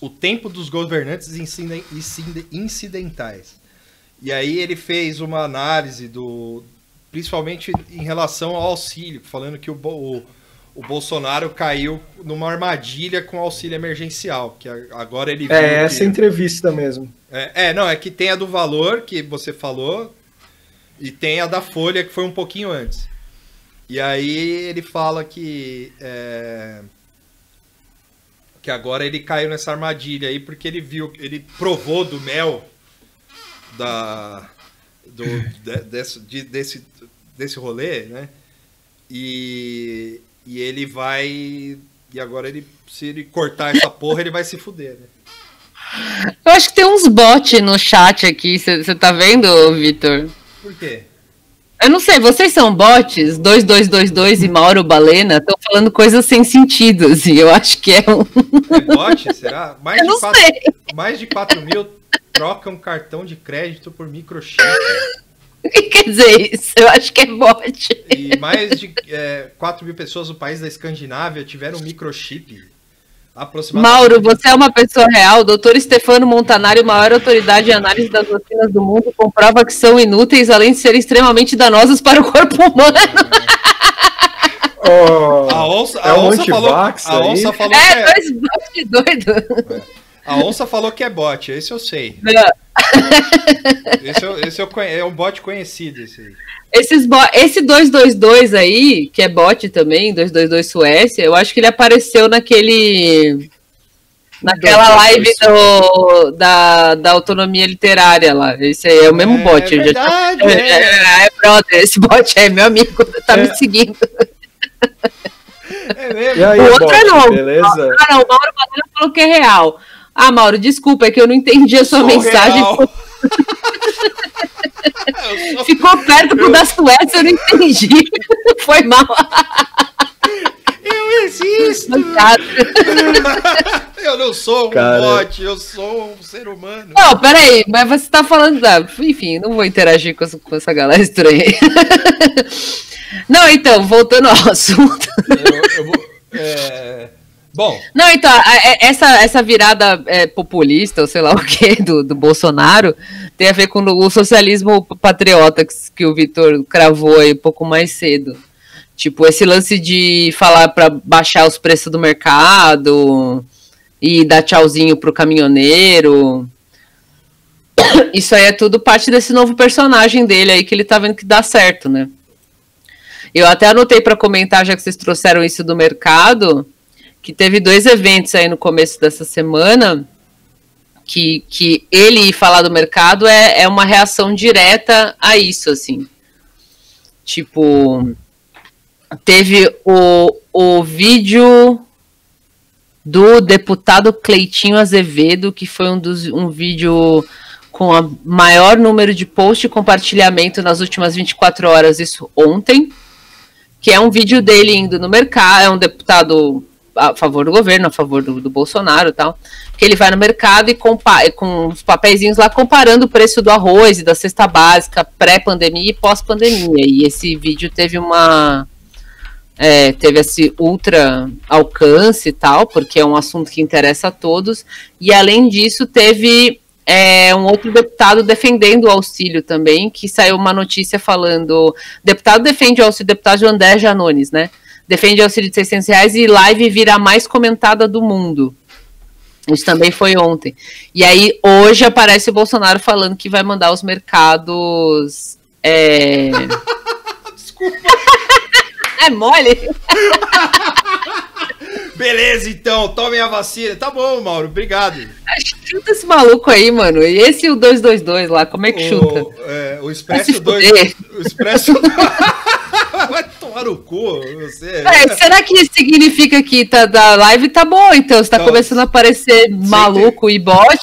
o tempo dos governantes inciden- inciden- incidentais. E aí ele fez uma análise do, principalmente em relação ao auxílio, falando que o, o, o Bolsonaro caiu numa armadilha com auxílio emergencial, que agora ele É essa que- entrevista mesmo. é, é, não, é que tem a do valor que você falou e tem a da folha que foi um pouquinho antes. E aí ele fala que é, que agora ele caiu nessa armadilha aí porque ele viu, ele provou do mel da do, de- desse, de- desse desse rolê, né? E, e ele vai e agora ele se ele cortar essa porra ele vai se fuder, né? Eu acho que tem uns bots no chat aqui, você tá vendo, Vitor? Por quê? Eu não sei, vocês são bots? 2222 e Mauro Balena estão falando coisas sem sentido, assim. Eu acho que é um. É bot, será? Mais Eu de, não 4, sei. mais de 4 mil trocam cartão de crédito por microchip. O que quer dizer isso? Eu acho que é bot. E mais de é, 4 mil pessoas no país da Escandinávia tiveram microchip. Mauro, você é uma pessoa real. Doutor Stefano Montanari, maior autoridade em análise das vacinas do mundo, comprova que são inúteis, além de serem extremamente danosas para o corpo humano. [laughs] Oh, A onça, É a um onça falou, antivax a onça aí? falou que É, é, dois bots doidos. A onça falou que é bot, esse eu sei. [laughs] Esse, eu, esse eu conhe- é um bot conhecido esse aí. Esses bo- Esse 222 aí, que é bot também, 222 Suécia, eu acho que ele apareceu naquele. Naquela 222 live do, da, da autonomia literária lá. Esse aí é o mesmo bot. É eu já verdade, [laughs] é, é. é, brother, esse bot é meu amigo, tá me É. seguindo. É mesmo. E aí, O outro bot, é não. beleza? Ah, não, o Mauro Bandeira falou que é real. Ah, Mauro, desculpa, é que eu não entendi a sua Sou mensagem. [laughs] Eu sou- Ficou perto do da Suécia, eu não entendi. [laughs] Foi mal. Eu existo! [laughs] Eu não sou um Cara. bot, eu sou um ser humano. Não, peraí, mas você tá falando da. Enfim, não vou interagir com essa, com essa galera estranha aí. Não, então, voltando ao assunto. Eu, eu vou. é, Bom, Não, então, a- essa, essa virada é, populista, ou sei lá [laughs] o que, do, do Bolsonaro, tem a ver com o socialismo patriota que, que o Vitor cravou aí um pouco mais cedo. Tipo, esse lance de falar para baixar os preços do mercado, e dar tchauzinho pro caminhoneiro. Isso aí é tudo parte desse novo personagem dele aí que ele tá vendo que dá certo, né? Eu até anotei para comentar, já que vocês trouxeram isso do mercado, que teve dois eventos aí no começo dessa semana que, que ele falar do mercado é, é uma reação direta a isso, assim. Tipo, teve o, o vídeo do deputado Cleitinho Azevedo, que foi um, dos, um vídeo com o maior número de post e compartilhamento nas últimas 24 horas, isso ontem, que é um vídeo dele indo no mercado, é um deputado a favor do governo, a favor do, do Bolsonaro e tal, que ele vai no mercado e compa com os papeizinhos lá comparando o preço do arroz e da cesta básica pré-pandemia e pós-pandemia. E esse vídeo teve uma é, teve esse ultra alcance e tal, porque é um assunto que interessa a todos. E além disso, teve é, um outro deputado defendendo o auxílio também, que saiu uma notícia falando. Deputado defende o auxílio, deputado André Janones, né? Defende o auxílio de 600 reais e live vira a mais comentada do mundo. Isso também foi ontem. E aí, hoje aparece o Bolsonaro falando que vai mandar os mercados. É... [laughs] Desculpa. [laughs] é mole? [laughs] Beleza, então, tomem a vacina. Tá bom, Mauro, obrigado. Chuta esse maluco aí, mano. E esse o 222 lá, como é que chuta? O, é, o Expresso 2. O Expresso. [laughs] Vai tomar no cu, você. É, será que isso significa que tá, da live tá bom, então? Você tá começando a aparecer maluco e bot?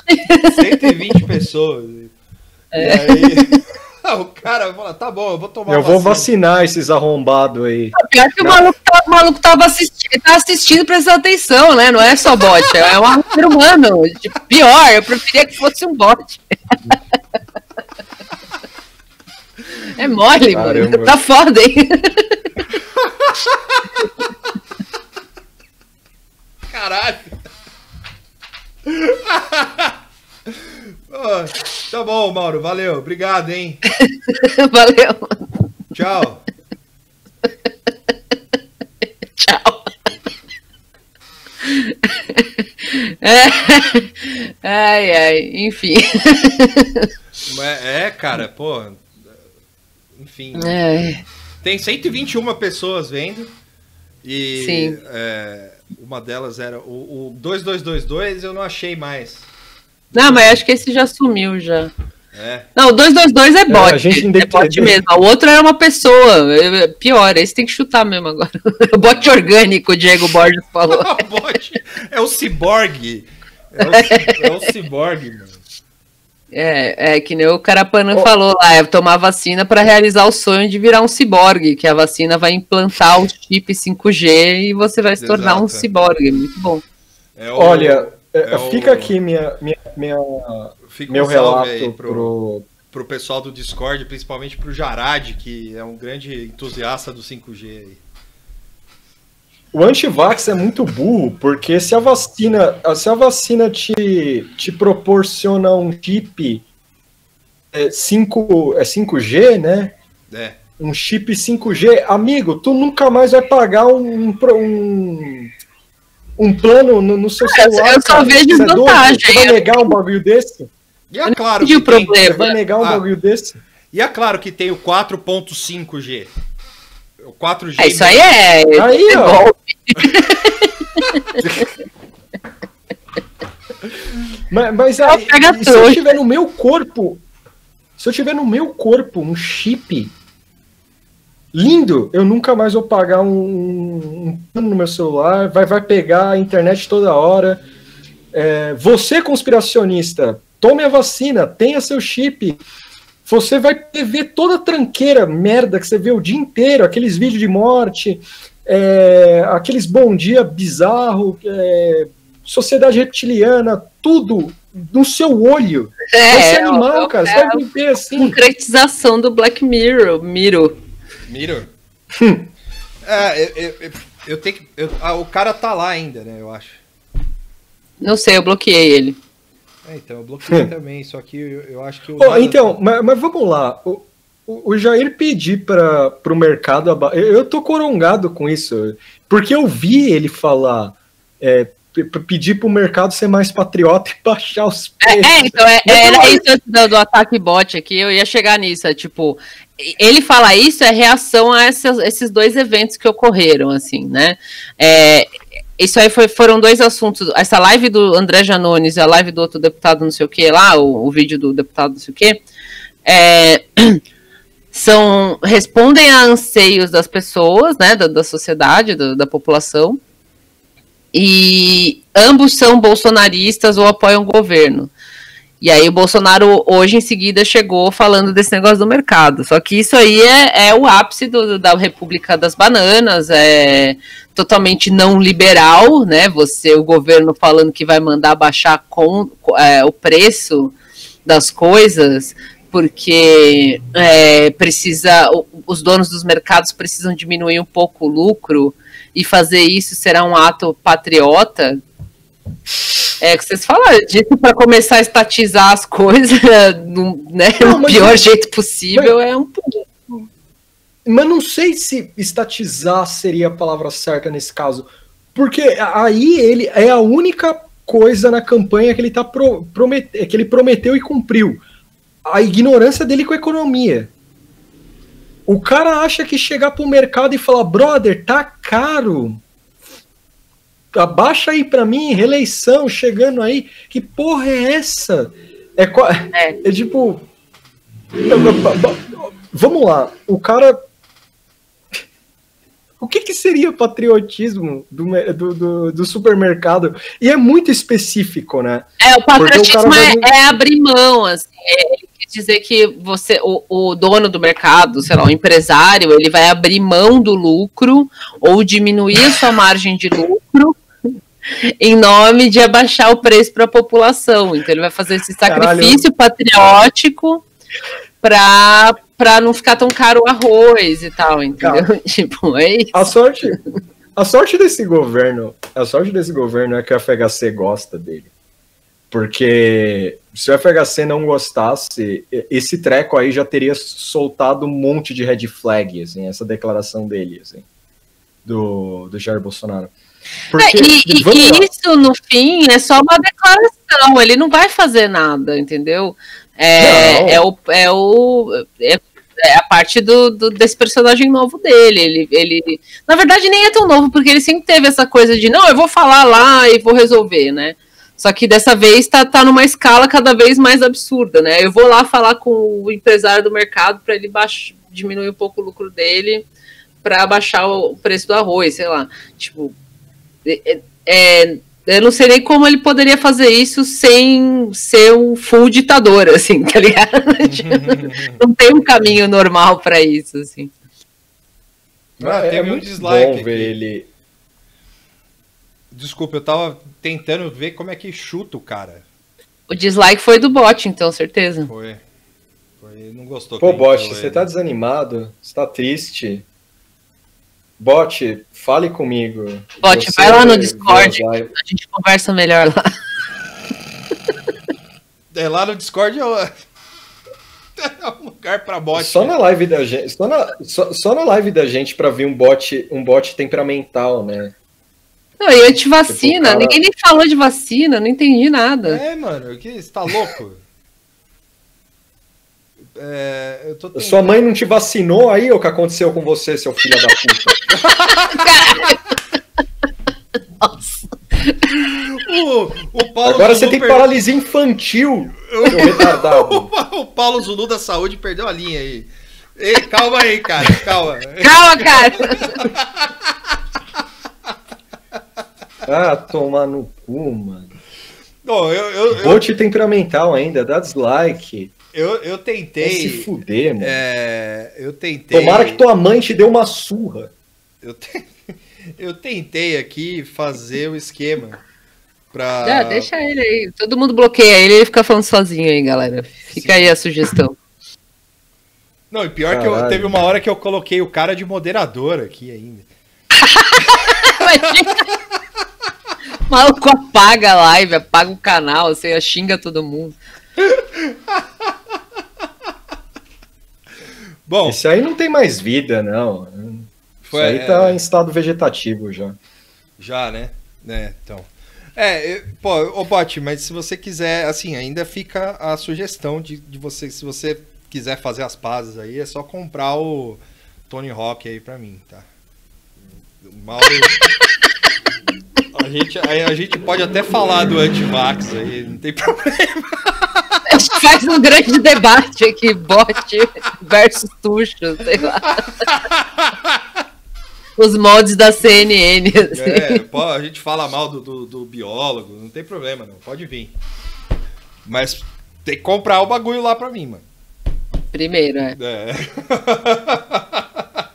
120 pessoas. É. E aí. O cara fala, tá bom, eu vou tomar Eu vou vacina. vacinar esses arrombados aí. Pior que o maluco, tá, o maluco tava assistindo, tá assistindo prestando atenção, né? Não é só bot, é um [laughs] ser humano. Pior, eu preferia que fosse um bot. É mole, Caramba. mano. Tá foda, hein? Caralho. [laughs] Ó, tá bom, Mauro, valeu, obrigado, hein? [laughs] Valeu. Tchau. [laughs] Tchau. [laughs] É. Ai, ai, enfim. É, é, cara, pô. Enfim. É. Tem 121 pessoas vendo. E Sim. é, uma delas era o, o 2222, eu não achei mais. Não, mas acho que esse já sumiu já. É. Não, o 222 é bot. a gente é ainda- bot mesmo. O outro era uma pessoa. É Pior, esse tem que chutar mesmo agora. [laughs] O bot orgânico, o Diego Borges falou. [laughs] O bot é o ciborgue. É o, é o ciborgue, mano. É, é que nem o Carapana Ô. falou lá, é tomar vacina para realizar o sonho de virar um ciborgue, que a vacina vai implantar o chip 5G e você vai se tornar um Exato. ciborgue. Muito bom. É o- Olha, é, é o- fica aqui minha, minha, minha- fica um meu salve relato aí pro, pro, pro pessoal do Discord, principalmente pro Jarad, que é um grande entusiasta do 5G aí. O antivax é muito burro, porque se a vacina, se a vacina te, te proporciona um chip é, 5, é 5G, né? É. Um chip 5G, amigo, tu nunca mais vai pagar um, um, um, plano no, no seu celular. eu só cara. vejo Você é doido? vantagem. Você vai negar um bagulho desse? E é claro que o tem, problema. Você vai negar um Ah. bagulho desse? e é claro que tem o 4.5G. O 4G. É, isso aí é. Aí, é ó. [laughs] Mas, mas aí, e se eu tiver no meu corpo, se eu tiver no meu corpo um chip lindo, eu nunca mais vou pagar um, um no meu celular, vai, vai pegar a internet toda hora. É, você, conspiracionista, tome a vacina, tenha seu chip. Você vai ver toda a tranqueira merda que você vê o dia inteiro, aqueles vídeos de morte, é, aqueles bom dia bizarro, é, sociedade reptiliana, tudo no seu olho. vai ser É, animal, é, cara. Você é vai viver assim. concretização do Black Mirror. Miro. Miro? [laughs] É, eu, eu- eu- tenho que. eu- ah, o cara tá lá ainda, né? Eu acho. Não sei, eu bloqueei ele. É, então, eu bloqueei [laughs] também, só que eu, eu acho que o. Ô, então, mas, mas vamos lá. O, o, o Jair pedir para o mercado. Eu, eu tô corongado com isso. Porque eu vi ele falar. é, pedir pro mercado ser mais patriota [laughs] e baixar os É, preços. é, então, é, era isso do, do ataque bot aqui, eu ia chegar nisso, é tipo, ele fala isso é reação a essas- esses dois eventos que ocorreram, assim, né, é, isso aí foi- foram dois assuntos, essa live do André Janones e a live do outro deputado não sei o que lá, o, o vídeo do deputado não sei o que, é, [clears throat] são, respondem a anseios das pessoas, né, da, da sociedade, da- da população, e ambos são bolsonaristas ou apoiam o governo. E aí o Bolsonaro hoje em seguida chegou falando desse negócio do mercado. Só que isso aí é, é o ápice do- da República das Bananas, é totalmente não liberal, né? Você, o governo falando que vai mandar baixar com, é, o preço das coisas, porque é, precisa, os donos dos mercados precisam diminuir um pouco o lucro e fazer isso será um ato patriota. É que vocês falaram disso para começar a estatizar as [laughs] coisas, no, né, Não, mas- pior jeito possível é um pouco. Mas não sei se estatizar seria a palavra certa nesse caso. Porque aí ele é a única coisa na campanha que ele, tá pro, promet, que ele prometeu e cumpriu. A ignorância dele com a economia. O cara acha que chegar pro mercado e falar, brother, tá caro. Abaixa aí pra mim, reeleição chegando aí. Que porra é essa? É, É. [laughs] é tipo. Vamos lá, o cara. O que, que seria patriotismo do, do, do, do supermercado? E é muito específico, né? É, o o patriotismo cara é, vai- é abrir mão, assim. É, dizer que você, o, o dono do mercado, sei lá, o empresário, ele vai abrir mão do lucro ou diminuir a sua margem de lucro em nome de abaixar o preço para a população. Então ele vai fazer esse Caralho. sacrifício patriótico para para não ficar tão caro o arroz e tal, entendeu? [laughs] Tipo, é isso. A sorte, a sorte desse governo, a sorte desse governo é que o FHC gosta dele. Porque se o FHC não gostasse, esse treco aí já teria soltado um monte de red flag, assim, essa declaração dele, assim, do, do Jair Bolsonaro. Porque, É, e e- isso, no fim, é só uma declaração. Ele não vai fazer nada, entendeu? É, Não. é, o, é, o, é, é a parte do, do- desse personagem novo dele. Ele, ele, na verdade, nem é tão novo, porque ele sempre teve essa coisa de não, eu vou falar lá e vou resolver, né? Só que dessa vez tá, tá numa escala cada vez mais absurda, né? Eu vou lá falar com o empresário do mercado para ele baix, diminuir um pouco o lucro dele para baixar o preço do arroz, sei lá. Tipo, é- é, eu não sei nem como ele poderia fazer isso sem ser um full ditador, [laughs] assim, tá ligado? [laughs] Não tem um caminho normal pra isso, assim. Ah, é, teve um muito dislike bom aqui. ver ele. Desculpa, eu tava tentando ver como é que chuta o cara. O dislike foi do bot, então, certeza. Foi. Foi não gostou. Pô, Bot, você ele. tá desanimado? Você tá triste? Bot, fale comigo. Bot, Você vai lá no Discord. A gente conversa melhor lá. É lá no Discord é o- [laughs] é um lugar pra bot. Só na live da gente, só na, só, só na live da gente pra ver um bot, um bot temperamental, né? Não, e antivacina, Tipo, cara- ninguém nem falou de vacina, não entendi nada. É, mano, que você tá louco? É, eu tô tentando- Sua mãe não te vacinou aí, o que aconteceu com você, seu filho da puta? Nossa. O, o Paulo Agora Zulu você tem per- paralisia infantil, seu [laughs] retardado. O Paulo Zulu da saúde perdeu a linha aí. Ei, calma aí, cara, calma. Calma, cara. [laughs] Ah, tomar no cu, mano. Bom, eu, eu, eu, temperamental ainda, dá dislike. eu, eu Vai tentei. se fuder, mano. é, eu tentei. Tomara que tua mãe te dê uma surra. Eu, te- [laughs] eu tentei aqui fazer o esquema pra. Já, deixa ele aí. Todo mundo bloqueia ele e ele fica falando sozinho aí, galera. Fica aí a sugestão. Não, e pior que eu, Caralho. teve uma hora que eu coloquei o cara de moderador aqui ainda. [laughs] [laughs] O [laughs] maluco apaga a live, apaga o canal, você xinga todo mundo. Bom, Esse aí não tem mais vida, não. Foi, Isso aí é. tá em estado vegetativo já. já, né? né? Então. É, pô, ô Bot, mas se você quiser, assim, ainda fica a sugestão de, de você, se você quiser fazer as pazes aí, é só comprar o Tony Hawk aí pra mim, tá? O Mauro. [laughs] A gente, a, a gente pode até falar do antivax aí, não tem problema. A [laughs] gente faz um grande debate aqui, bot versus tuxo, sei lá. Os mods da CNN. assim. É, a gente fala mal do, do, do biólogo, não tem problema, não. Pode vir. Mas tem que comprar o bagulho lá pra mim, mano. Primeiro, é. É.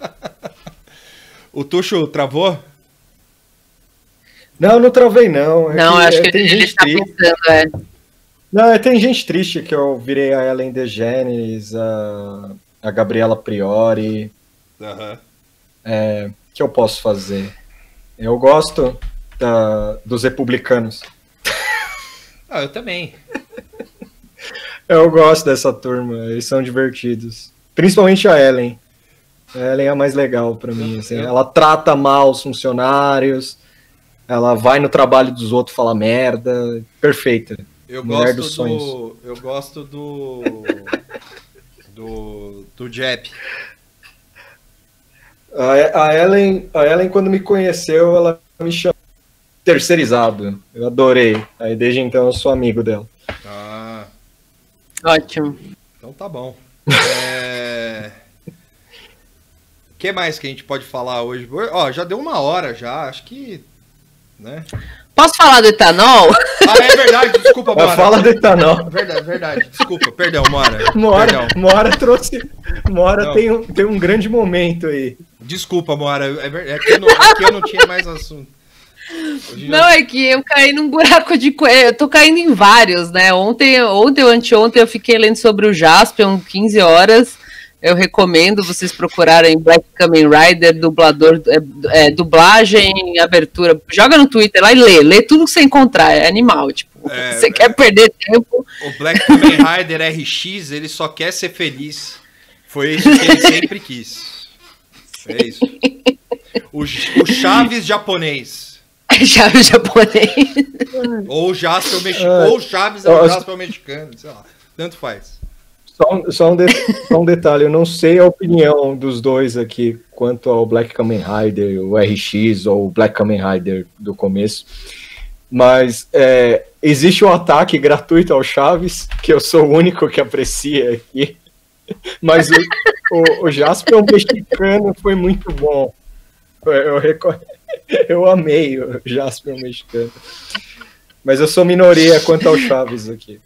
[laughs] o Tuxo travou? Não, não travei, não. É Não, acho é, que tem ele gente tá triste. pensando, é. Não, é, tem gente triste que eu virei a Ellen DeGeneres, a, a Gabriela Priori. Aham. É, que eu posso fazer? Eu gosto da- dos republicanos. [laughs] Ah, eu também. Eu gosto dessa turma, eles são divertidos. Principalmente a Ellen. A Ellen é a mais legal pra mim. assim. Ela trata mal os funcionários, ela vai no trabalho dos outros falar merda. Perfeita. Eu Mulher gosto dos do. sonhos. Eu gosto do. Do. Do Jep. A, a Ellen, a Ellen, quando me conheceu, ela me chamou terceirizado. Eu adorei. Aí desde então eu sou amigo dela. Ah, Ótimo. então tá bom. É. O [laughs] que mais que a gente pode falar hoje? Ó, já deu uma hora já, acho que. Né? Posso falar do etanol? Ah, é verdade, desculpa, Mora. fala do etanol. Verdade, verdade. Desculpa, perdão, Mora. [laughs] Mora, Perdão. Mora trouxe. Mora Não. tem um, tem um grande momento aí. Desculpa, Mora. É, é que eu não, é que eu não tinha mais assunto. Hoje já- Não, é que eu caí num buraco de. Eu tô caindo em vários, né? Ontem, ontem ou anteontem eu fiquei lendo sobre o Jaspion, 15 horas. Eu recomendo vocês procurarem Black Kamen Rider, dublador, é, é, dublagem, abertura. Joga no Twitter lá e lê. Lê tudo que você encontrar. É animal, tipo. É, [laughs] você quer perder tempo? O Black Kamen Rider RX, ele só quer ser feliz. Foi isso que ele sempre quis. É isso. O, o Chaves japonês. [laughs] Chave japonês. Ou o Jasper mexicano. Ah. Ou o Chaves é o. Jasper mexicano. Sei lá. Tanto faz. Só, só um, de- só um detalhe, eu não sei a opinião dos dois aqui quanto ao Black Kamen Rider, o RX ou o Black Kamen Rider do começo, mas é, existe um ataque gratuito ao Chaves, que eu sou o único que aprecia aqui, [laughs] mas o, o, o Jasper mexicano foi muito bom. Eu, reco- [laughs] eu amei o Jasper mexicano. Mas eu sou minoria quanto ao Chaves aqui.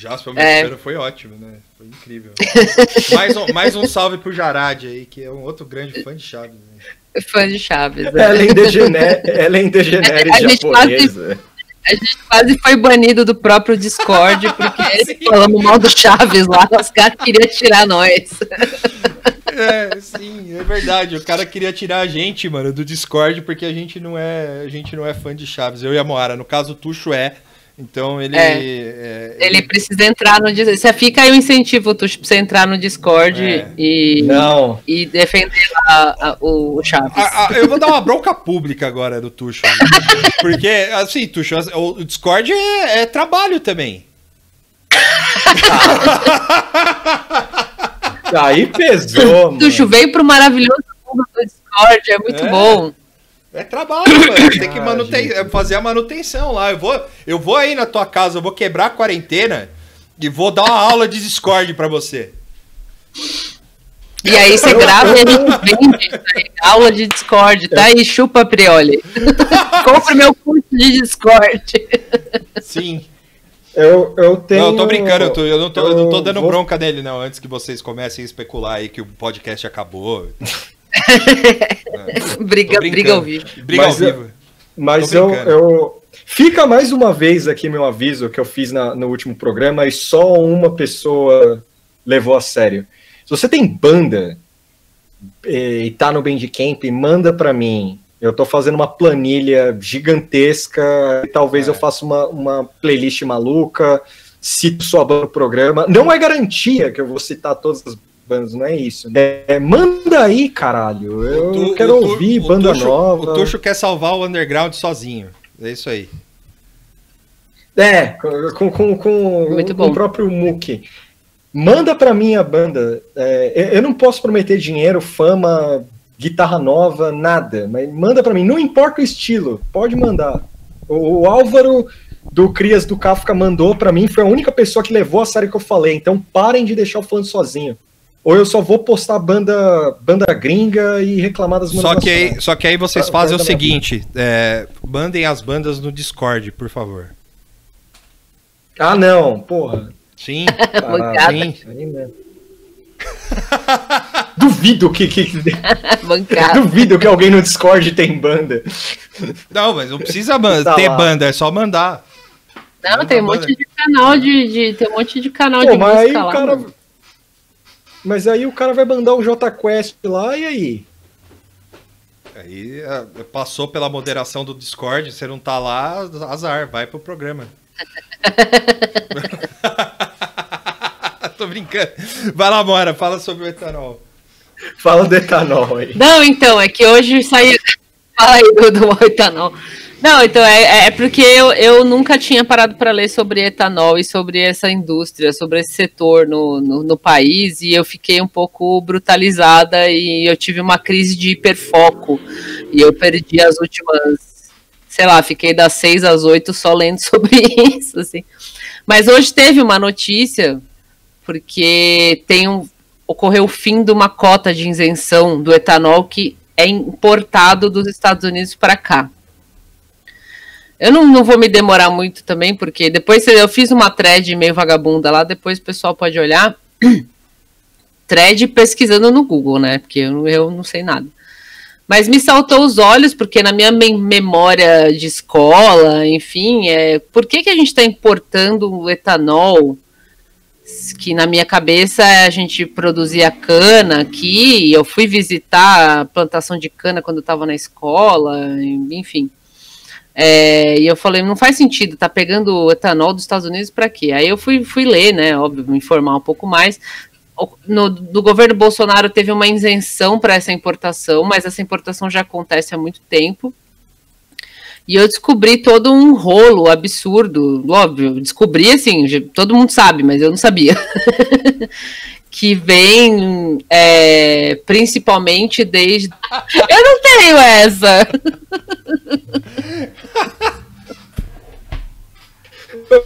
O Jasper É. mexicano foi ótimo, né? Foi incrível. [laughs] mais, um, mais um salve pro Jarad aí, que é um outro grande fã de Chaves. Né? Fã de Chaves. né? Ellen DeGeneres, Ellen DeGeneres [laughs] A gente japonesa. A gente quase foi banido do próprio Discord porque [laughs] falamos mal do Chaves lá. Os caras queriam tirar nós. É, sim, é verdade. O cara queria tirar a gente, mano, do Discord porque a gente não é, a gente não é fã de Chaves. Eu e a Moara, no caso o Tuxo é. Então ele É. é, Ele precisa entrar no Discord. Você fica aí o incentivo, Tuxo, pra você entrar no Discord É. e, Não, e defender a- a- o, Chaves. A- a- eu vou dar uma bronca pública agora do Tuxo. [laughs] Porque, assim, Tuxo, o Discord é, é trabalho também. [laughs] aí pesou, mano. Tuxo, veio pro maravilhoso mundo do Discord, é muito É. bom. É trabalho, mano. Tem que Ah, manuten- é fazer a manutenção lá. Eu vou, eu vou aí na tua casa, eu vou quebrar a quarentena e vou dar uma aula de Discord pra você. E aí você grava e a gente vende isso aí, aula de Discord, tá aí, chupa Prioli. [laughs] Compre meu curso de Discord. Sim. Eu, eu tenho. Não, eu tô brincando, eu, tô- eu não, tô, eu não tô dando vou- bronca nele, não, antes que vocês comecem a especular aí que o podcast acabou. [laughs] briga, briga ao vivo. Briga Mas ao eu- vivo. Mas eu, eu. Fica mais uma vez aqui meu aviso que eu fiz na- no último programa e só uma pessoa levou a sério. Se você tem banda eh, e tá no Bandcamp, manda pra mim. Eu tô fazendo uma planilha gigantesca e talvez É. eu faça uma, uma playlist maluca, cito sua banda no programa. Não é garantia que eu vou citar todas as bandas, não é isso. É, manda aí, caralho. Eu O Tu- quero o Tu- ouvir o banda Tuxo- nova. O Tuxo quer salvar o underground sozinho. É isso aí. É, com, com, com, Muito com bom. o próprio Muki. Manda pra mim a banda. É, eu- não posso prometer dinheiro, fama, guitarra nova, nada. Mas manda pra mim. Não importa o estilo, pode mandar. O, o Álvaro do Crias do Kafka mandou pra mim. Foi a única pessoa que levou a sério que eu falei. Então parem de deixar eu falando sozinho. Ou eu só vou postar banda, banda gringa e reclamar das bandas Só que, aí, só que aí vocês Pra- fazem o seguinte: é, mandem as bandas no Discord, por favor. Ah, não, porra. Sim, [laughs] Bancada. sim. Aí. [laughs] Duvido que, que [laughs] duvido que alguém no Discord tem banda. Não, mas não precisa Tá ter lá. banda, é só mandar. Não, tem um monte de canal de, de- tem um monte de canal Pô, de mas aí música o lá. cara mano. Mas aí o cara vai mandar o J Quest lá e aí? Aí é, passou pela moderação do Discord, você não tá lá, azar, vai pro programa. [laughs] Tô brincando. Vai lá, Mora, fala sobre o etanol. Fala do etanol aí. Não, então, é que hoje saiu. Fala aí do, do etanol. Não, então, é, é porque eu, eu nunca tinha parado para ler sobre etanol e sobre essa indústria, sobre esse setor no, no, no país, e eu fiquei um pouco brutalizada e eu tive uma crise de hiperfoco. E eu perdi as últimas, sei lá, fiquei das seis às oito só lendo [laughs] sobre isso, assim. Mas hoje teve uma notícia, porque tem um, ocorreu o fim de uma cota de isenção do etanol que é importado dos Estados Unidos para cá. Eu não, não vou me demorar muito também, porque depois eu fiz uma thread meio vagabunda lá, depois o pessoal pode olhar. [clears throat] thread pesquisando no Google, né? Porque eu, eu não sei nada. Mas me saltou os olhos, porque na minha mem- memória de escola, enfim, é, por que, que a gente está importando o etanol? Que na minha cabeça a gente produzia cana aqui, eu fui visitar a plantação de cana quando eu estava na escola, enfim. É, e eu falei, não faz sentido, tá pegando etanol dos Estados Unidos para quê? Aí eu fui, fui ler, né, óbvio, me informar um pouco mais. No, do governo Bolsonaro teve uma isenção para essa importação, mas essa importação já acontece há muito tempo. E eu descobri todo um rolo absurdo, óbvio, descobri assim, todo mundo sabe, mas eu não sabia. [laughs] que vem é, principalmente desde. [laughs] Eu não tenho essa!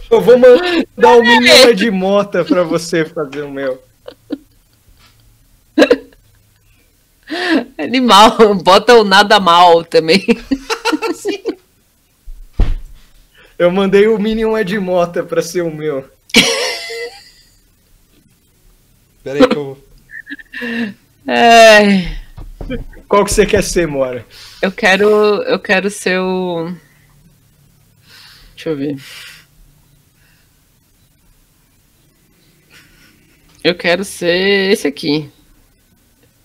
Eu vou mandar o mínimo de mota pra você fazer o meu. Animal, bota o nada mal também. [laughs] Eu mandei o Minion Ed Mota pra ser o meu. Pera aí que eu. Ai, Qual que você quer ser, Mora? eu quero, eu quero ser o. Deixa eu ver. Eu quero ser esse aqui.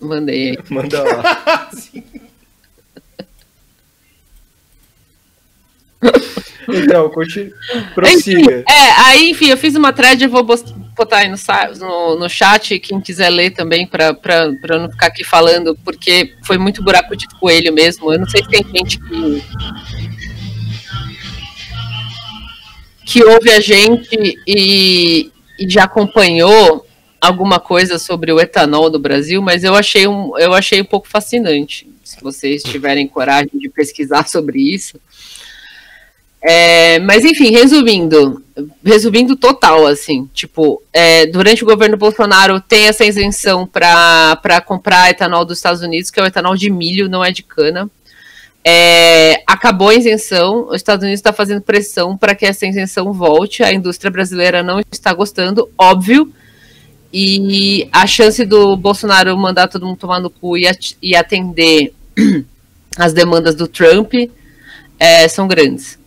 Mandei aí. Manda lá. [laughs] [laughs] [laughs] Então, continue. Prossiga. Enfim, é, aí, enfim, eu fiz uma thread, eu vou botar aí no, no, no chat, quem quiser ler também, pra, pra, pra eu não ficar aqui falando, porque foi muito buraco de coelho mesmo. Eu não sei se tem gente que. que ouve a gente e, e já acompanhou alguma coisa sobre o etanol do Brasil, mas eu achei um, eu achei um pouco fascinante. Se vocês tiverem coragem de pesquisar [laughs] sobre isso. É, mas enfim, resumindo, resumindo total, assim, tipo, é, durante o governo Bolsonaro tem essa isenção para comprar etanol dos Estados Unidos, que é o etanol de milho, não é de cana. É, acabou a isenção, os Estados Unidos está fazendo pressão para que essa isenção volte, a indústria brasileira não está gostando, óbvio, e a chance do Bolsonaro mandar todo mundo tomar no cu e, at- e atender [clears throat] as demandas do Trump é, são grandes.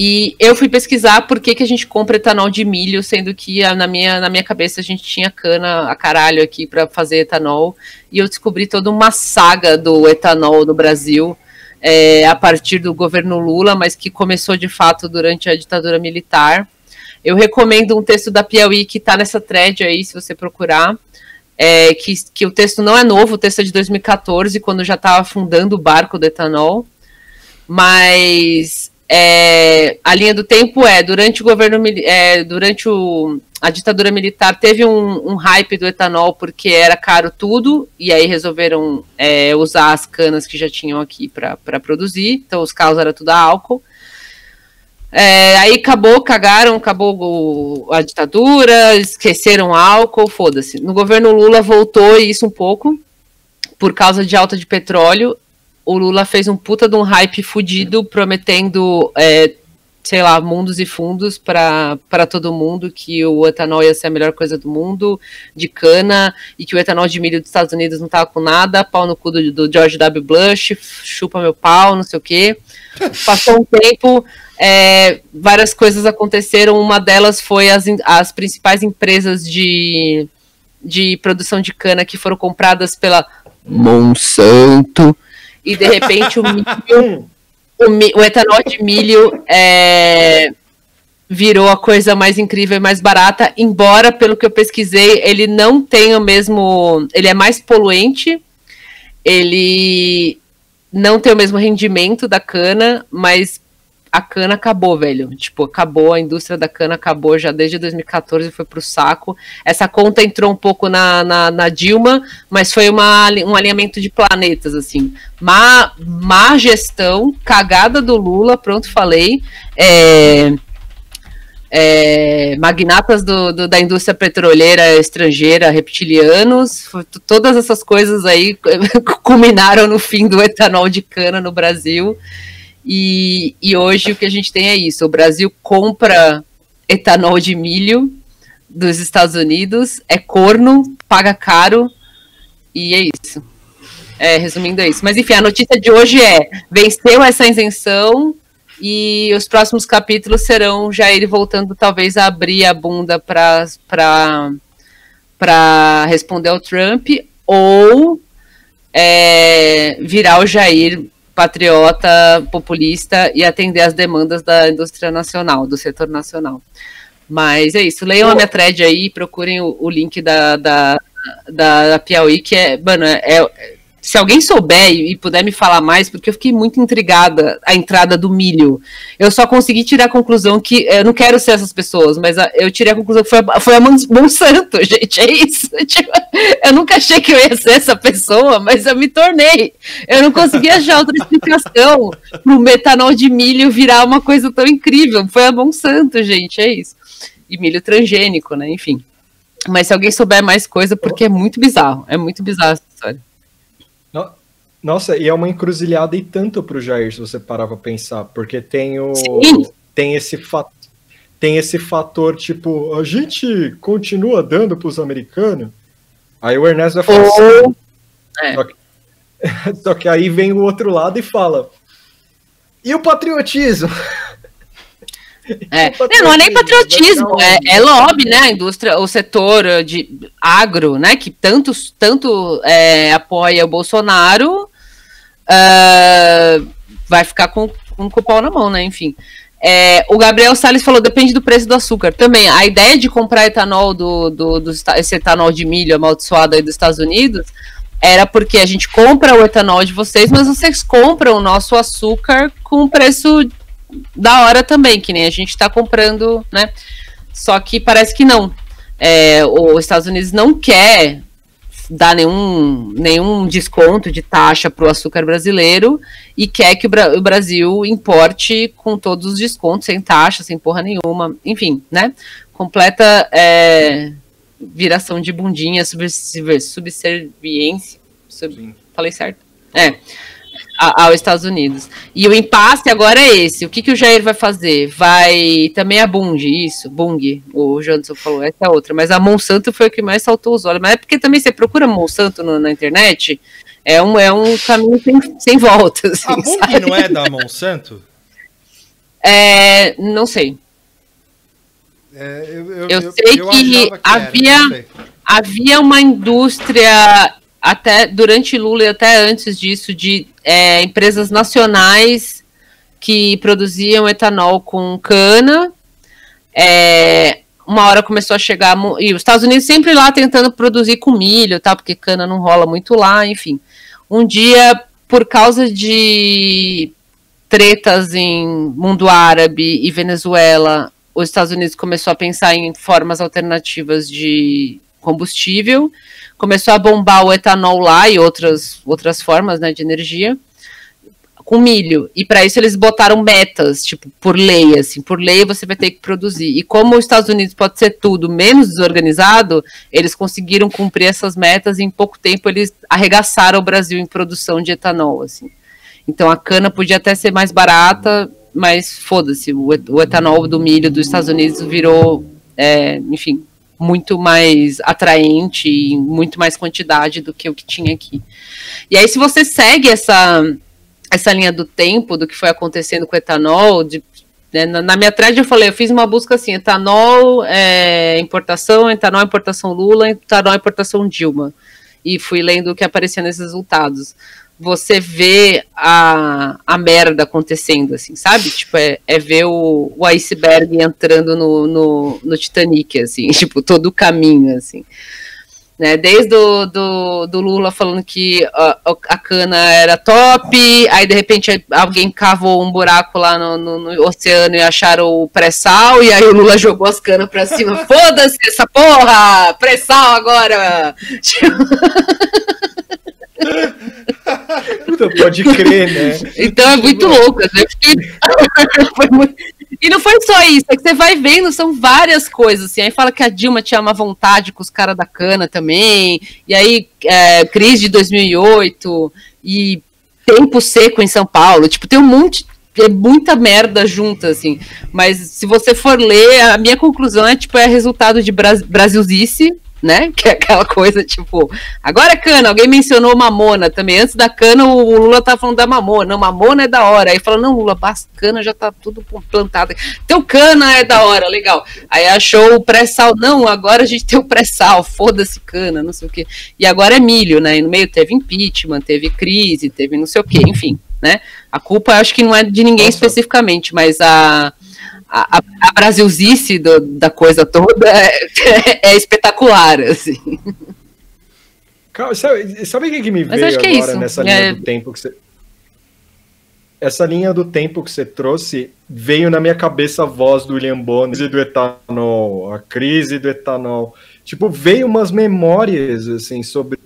E eu fui pesquisar por que, que a gente compra etanol de milho, sendo que ah, na minha, na minha cabeça a gente tinha cana a caralho aqui para fazer etanol. E eu descobri toda uma saga do etanol no Brasil, é, a partir do governo Lula, mas que começou de fato durante a ditadura militar. Eu recomendo um texto da Piauí que está nessa thread aí, se você procurar. É, que, que o texto não é novo, o texto é de 2014, quando já estava afundando o barco do etanol. Mas é, a linha do tempo é durante o governo é, durante o, a ditadura militar teve um, um, hype do etanol porque era caro tudo e aí resolveram é, usar as canas que já tinham aqui para produzir então os carros era tudo álcool é, aí acabou, cagaram, acabou a ditadura, esqueceram álcool, foda-se. No governo Lula voltou isso um pouco, por causa de alta de petróleo, o Lula fez um puta de um hype fudido, prometendo, é, sei lá, mundos e fundos para todo mundo, que o etanol ia ser a melhor coisa do mundo, de cana, e que o etanol de milho dos Estados Unidos não tava com nada, pau no cu do, do George W. Bush, chupa meu pau, não sei o quê. [laughs] Passou um tempo, é, várias coisas aconteceram, uma delas foi as, as principais empresas de, de produção de cana que foram compradas pela Monsanto, e de repente o milho, o, o, etanol de milho é, virou a coisa mais incrível e mais barata, embora, pelo que eu pesquisei, ele não tem o mesmo. Ele é mais poluente, ele não tem o mesmo rendimento da cana, mas a cana acabou, velho. Tipo, acabou, a indústria da cana acabou já desde 2014, foi pro saco. Essa conta entrou um pouco na, na, na Dilma, mas foi uma, um alinhamento de planetas, assim. Má, má gestão, cagada do Lula, pronto, falei. É, é, magnatas do, do, da indústria petroleira estrangeira, reptilianos, todas essas coisas aí [laughs] culminaram no fim do etanol de cana no Brasil. E, e hoje o que a gente tem é isso: o Brasil compra etanol de milho dos Estados Unidos, é corno, paga caro, e é isso. É, resumindo é isso. Mas enfim, a notícia de hoje é: venceu essa isenção e os próximos capítulos serão Jair voltando talvez a abrir a bunda para responder ao Trump ou é, virar o Jair patriota, populista e atender às demandas da indústria nacional, do setor nacional. Mas é isso. Leiam a minha thread aí, procurem o, o link da, da, da, da Piauí, que é, mano, é, é se alguém souber e, puder me falar mais, porque eu fiquei muito intrigada a entrada do milho. Eu só consegui tirar a conclusão que eu não quero ser essas pessoas, mas a, eu tirei a conclusão que foi a, foi a Monsanto, [laughs] gente. É isso. Tipo, eu nunca achei que eu ia ser essa pessoa, mas eu me tornei. Eu não consegui achar outra explicação pro metanol de milho virar uma coisa tão incrível. Foi a Monsanto, gente. É isso. E milho transgênico, né? Enfim. Mas se alguém souber mais coisa, porque é muito bizarro. É muito bizarro essa história. Nossa, e é uma encruzilhada e tanto pro Jair, se você parar pra pensar, porque tem o. Tem esse fato. Tem esse fator, tipo, a gente continua dando pros americanos. Aí o Ernesto vai falar assim. É. Só, que, [laughs] só que aí vem o outro lado e fala. E o patriotismo? [laughs] É. Não, não, é nem patriotismo, é, é, lobby, né? A indústria, o setor de agro, né? Que tanto, tanto é, apoia o Bolsonaro, uh, vai ficar com, com, com o pau na mão, né? Enfim. É, o Gabriel Salles falou, depende do preço do açúcar. Também, a ideia de comprar etanol do, do, do esse etanol de milho amaldiçoado aí dos Estados Unidos era porque a gente compra o etanol de vocês, mas vocês compram o nosso açúcar com preço da hora também, que nem a gente está comprando, né? Só que parece que não. É, os Estados Unidos não quer dar nenhum, nenhum desconto de taxa para o açúcar brasileiro e quer que o, Bra o, Brasil importe com todos os descontos, sem taxa, sem porra nenhuma, enfim, né? Completa é, viração de bundinha, subserviência. Sub, falei certo? É aos Estados Unidos. E o impasse agora é esse. O que, que o Jair vai fazer? Vai. Também a Bung, isso, Bung, o Janderson falou, essa é outra. Mas a Monsanto foi o que mais saltou os olhos. Mas é porque também você procura Monsanto no, na internet, é um, é um caminho sem, sem volta. Assim, a Bung sabe? não é da Monsanto? É, não sei. É, eu, eu, eu, sei que, que havia, era, havia uma indústria até durante Lula e até antes disso, de é, empresas nacionais que produziam etanol com cana. É, uma hora começou a chegar. E os Estados Unidos sempre lá tentando produzir com milho, tá? Porque cana não rola muito lá, enfim. Um dia, por causa de tretas em mundo árabe e Venezuela, os Estados Unidos começou a pensar em formas alternativas de combustível, começou a bombar o etanol lá e outras, outras formas né, de energia com milho. E para isso eles botaram metas, tipo, por lei, assim, por lei você vai ter que produzir. E como os Estados Unidos pode ser tudo menos desorganizado, eles conseguiram cumprir essas metas e em pouco tempo eles arregaçaram o Brasil em produção de etanol, assim. Então a cana podia até ser mais barata, mas foda-se, o, etanol do milho dos Estados Unidos virou, é, enfim, muito mais atraente e muito mais quantidade do que o que tinha aqui. E aí, se você segue essa essa linha do tempo, do que foi acontecendo com o etanol, de, né, na, minha thread eu falei, eu fiz uma busca assim, etanol é, importação, etanol importação Lula, etanol importação Dilma, e fui lendo o que aparecia nesses resultados. Você vê a, a merda acontecendo, assim, sabe? Tipo, é, é ver o, o iceberg entrando no, no, no Titanic, assim, [laughs] tipo, todo o caminho, assim. Né, desde o do, do Lula falando que a, a, cana era top, aí de repente alguém cavou um buraco lá no, no, no oceano e acharam o pré-sal, e aí o Lula jogou as canas pra cima, [laughs] foda-se essa porra, pré-sal agora! [laughs] Pode crer, né? Então é muito louco. Né? [laughs] Muito... E não foi só isso, é que você vai vendo, são várias coisas, assim. Aí fala que a Dilma tinha uma vontade com os caras da cana também, e aí é, crise de 2008, e tempo seco em São Paulo. Tipo, tem um monte, é muita merda junta, assim. Mas se você for ler, a minha conclusão é, tipo, é resultado de Bras Brasilzice, né? [laughs] Que é aquela coisa, tipo, agora é cana, alguém mencionou mamona também. Antes da cana, o Lula tá falando da mamona. Não, mamona é da hora. Aí fala, não, Lula, cana já tá tudo plantado. Teu cana é da hora, legal. Aí achou o pré-sal. Não, agora a gente tem o pré-sal, foda-se cana, não sei o quê. E agora é milho, né? E no meio teve impeachment, teve crise, teve não sei o quê, enfim, né? A culpa acho que não é de ninguém Nossa. especificamente, mas a a, a brasilzice do, da coisa toda é, [laughs] é espetacular, assim. sabe, sabe o que, que me Mas veio é agora é nessa linha é... do tempo que você... Essa linha do tempo que você trouxe veio na minha cabeça a voz do William Bonner do etanol, a crise do etanol. Tipo, veio umas memórias, assim, sobre...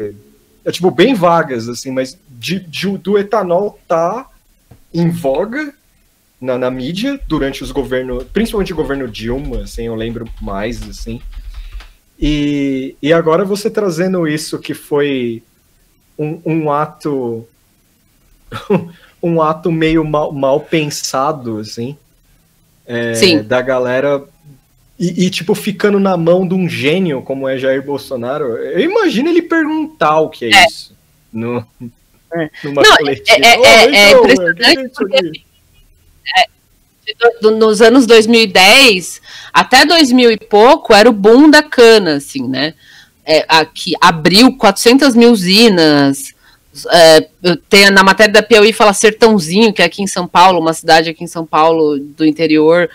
É, tipo, bem vagas, assim, mas de, de, do etanol tá em voga na, na mídia durante os governos, principalmente o governo Dilma, assim, eu lembro mais, assim. E, e agora você trazendo isso que foi um, um ato [laughs] um ato meio mal, mal pensado, assim, é, da galera e, e, tipo, ficando na mão de um gênio como é Jair Bolsonaro. Eu imagino ele perguntar o que é, é. isso no, é. numa Não, coletiva. É, é, oh, é, é então, impressionante porque nos anos 2010 até 2000 e pouco era o boom da cana, assim, né? É, aqui abriu 400 mil usinas. É, tem, na matéria da Piauí fala Sertãozinho, que é aqui em São Paulo, uma cidade aqui em São Paulo do interior,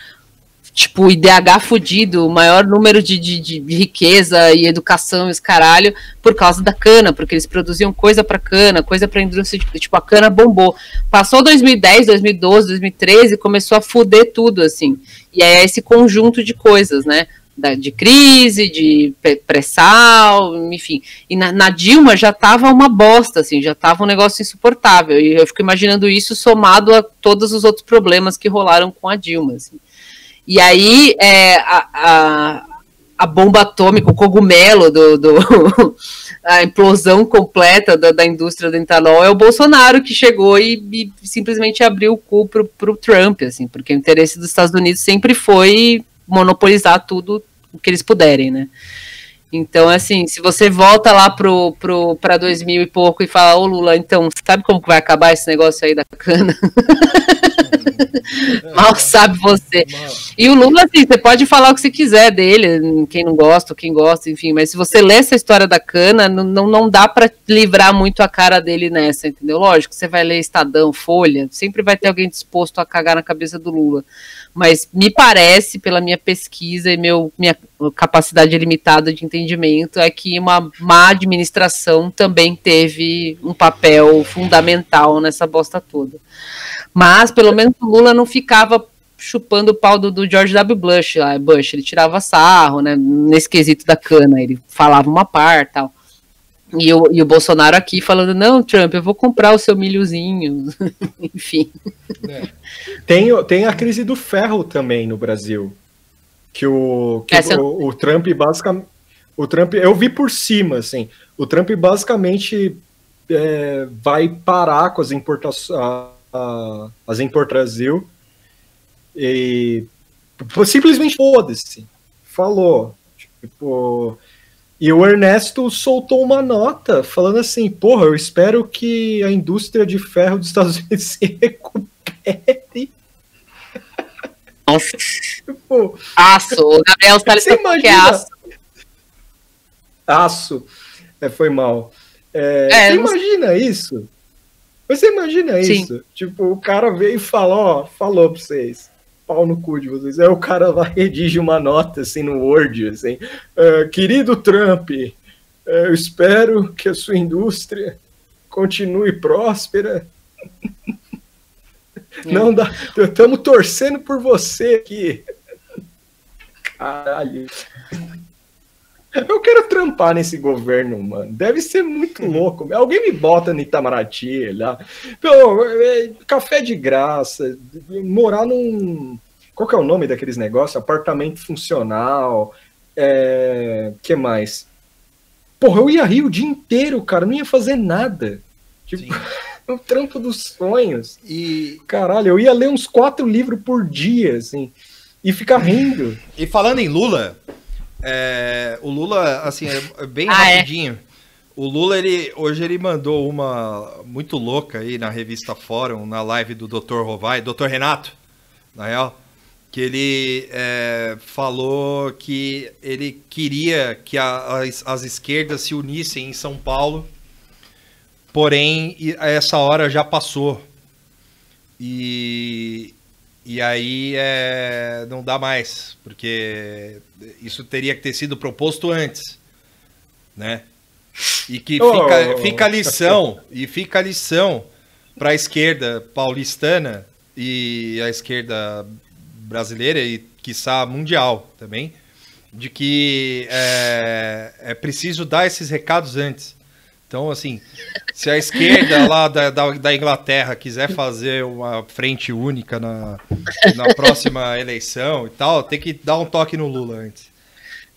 tipo, IDH fudido, o maior número de, de, de, riqueza e educação, esse caralho, por causa da cana, porque eles produziam coisa para cana, coisa para indústria, tipo, a cana bombou. Passou 2010, 2012, 2013, começou a fuder tudo, assim. E é esse conjunto de coisas, né? Da, de crise, de pré-sal, enfim. E na, na, Dilma já tava uma bosta, assim, já tava um negócio insuportável. E eu fico imaginando isso somado a todos os outros problemas que rolaram com a Dilma, assim. E aí é, a, a, a, bomba atômica, o cogumelo do, do [laughs] a implosão completa da, da, indústria do etanol é o Bolsonaro que chegou e, e simplesmente abriu o cu pro, pro Trump, assim, porque o interesse dos Estados Unidos sempre foi monopolizar tudo o que eles puderem, né? Então, assim, se você volta lá pro, pro, pra 2000 e pouco e fala, ô Lula, então, sabe como vai acabar esse negócio aí da cana? [laughs] Mal sabe você. E o Lula, assim, você pode falar o que você quiser dele, quem não gosta, quem gosta, enfim, mas se você lê essa história da cana, não, não dá para livrar muito a cara dele nessa, entendeu? Lógico, você vai ler Estadão, Folha, sempre vai ter alguém disposto a cagar na cabeça do Lula. Mas me parece, pela minha pesquisa e meu, minha capacidade limitada de entendimento, é que uma má administração também teve um papel fundamental nessa bosta toda. Mas pelo menos o Lula não ficava chupando o pau do, do George W. Bush lá, Bush, ele tirava sarro, né, nesse quesito da cana, ele falava uma par tal. E o, e o Bolsonaro aqui falando, não, Trump, eu vou comprar o seu milhozinho. [laughs] Enfim. Tem, tem a crise do ferro também no Brasil. Que o, que Essa- o, o Trump basicamente. O Trump, eu vi por cima, assim. O Trump basicamente é, vai parar com as importações. As Brasil. E simplesmente foda-se. Falou. Tipo. E o Ernesto soltou uma nota falando assim: porra, eu espero que a indústria de ferro dos Estados Unidos [laughs] se recupere. Nossa, Tipo, aço. O Gabriel Salles tá que é imagina? aço. aço. É, foi mal. É, É, você não sei. imagina isso? Você imagina Sim. isso? Tipo, o cara veio e falou, ó, falou pra vocês. Pau no cu de vocês. Aí o cara lá redige uma nota assim no Word, assim. "Ah, querido Trump, eh, eu espero que a sua indústria continue próspera. Não dá. Estamos torcendo por você aqui. Caralho. Eu quero trampar nesse governo, mano. Deve ser muito louco. Alguém me bota no Itamaraty lá. Pô, é, café de graça. Morar num. Qual que é o nome daqueles negócios? Apartamento funcional. É... que mais? Porra, eu ia rir o dia inteiro, cara. Não ia fazer nada. Tipo, Sim. [laughs] o trampo dos sonhos. E, Caralho, eu ia ler uns quatro livros por dia, assim. E ficar rindo. e falando em Lula, é, o Lula, assim, é é bem Ah, é? rapidinho. O Lula, ele, hoje ele mandou uma muito louca aí na revista Fórum, na live do Dr. Rovai, Dr. Renato, na real, que ele é, falou que ele queria que a- as, as esquerdas se unissem em São Paulo, porém essa hora já passou. E, e aí é, não dá mais, porque isso teria que ter sido proposto antes, né? E que Oh. fica, fica a lição, e fica a lição para a esquerda paulistana e a esquerda brasileira e, quiçá, mundial também, de que é, é preciso dar esses recados antes. Então, assim, se a esquerda lá da, da, da Inglaterra quiser fazer uma frente única na, na próxima eleição e tal, tem que dar um toque no Lula antes.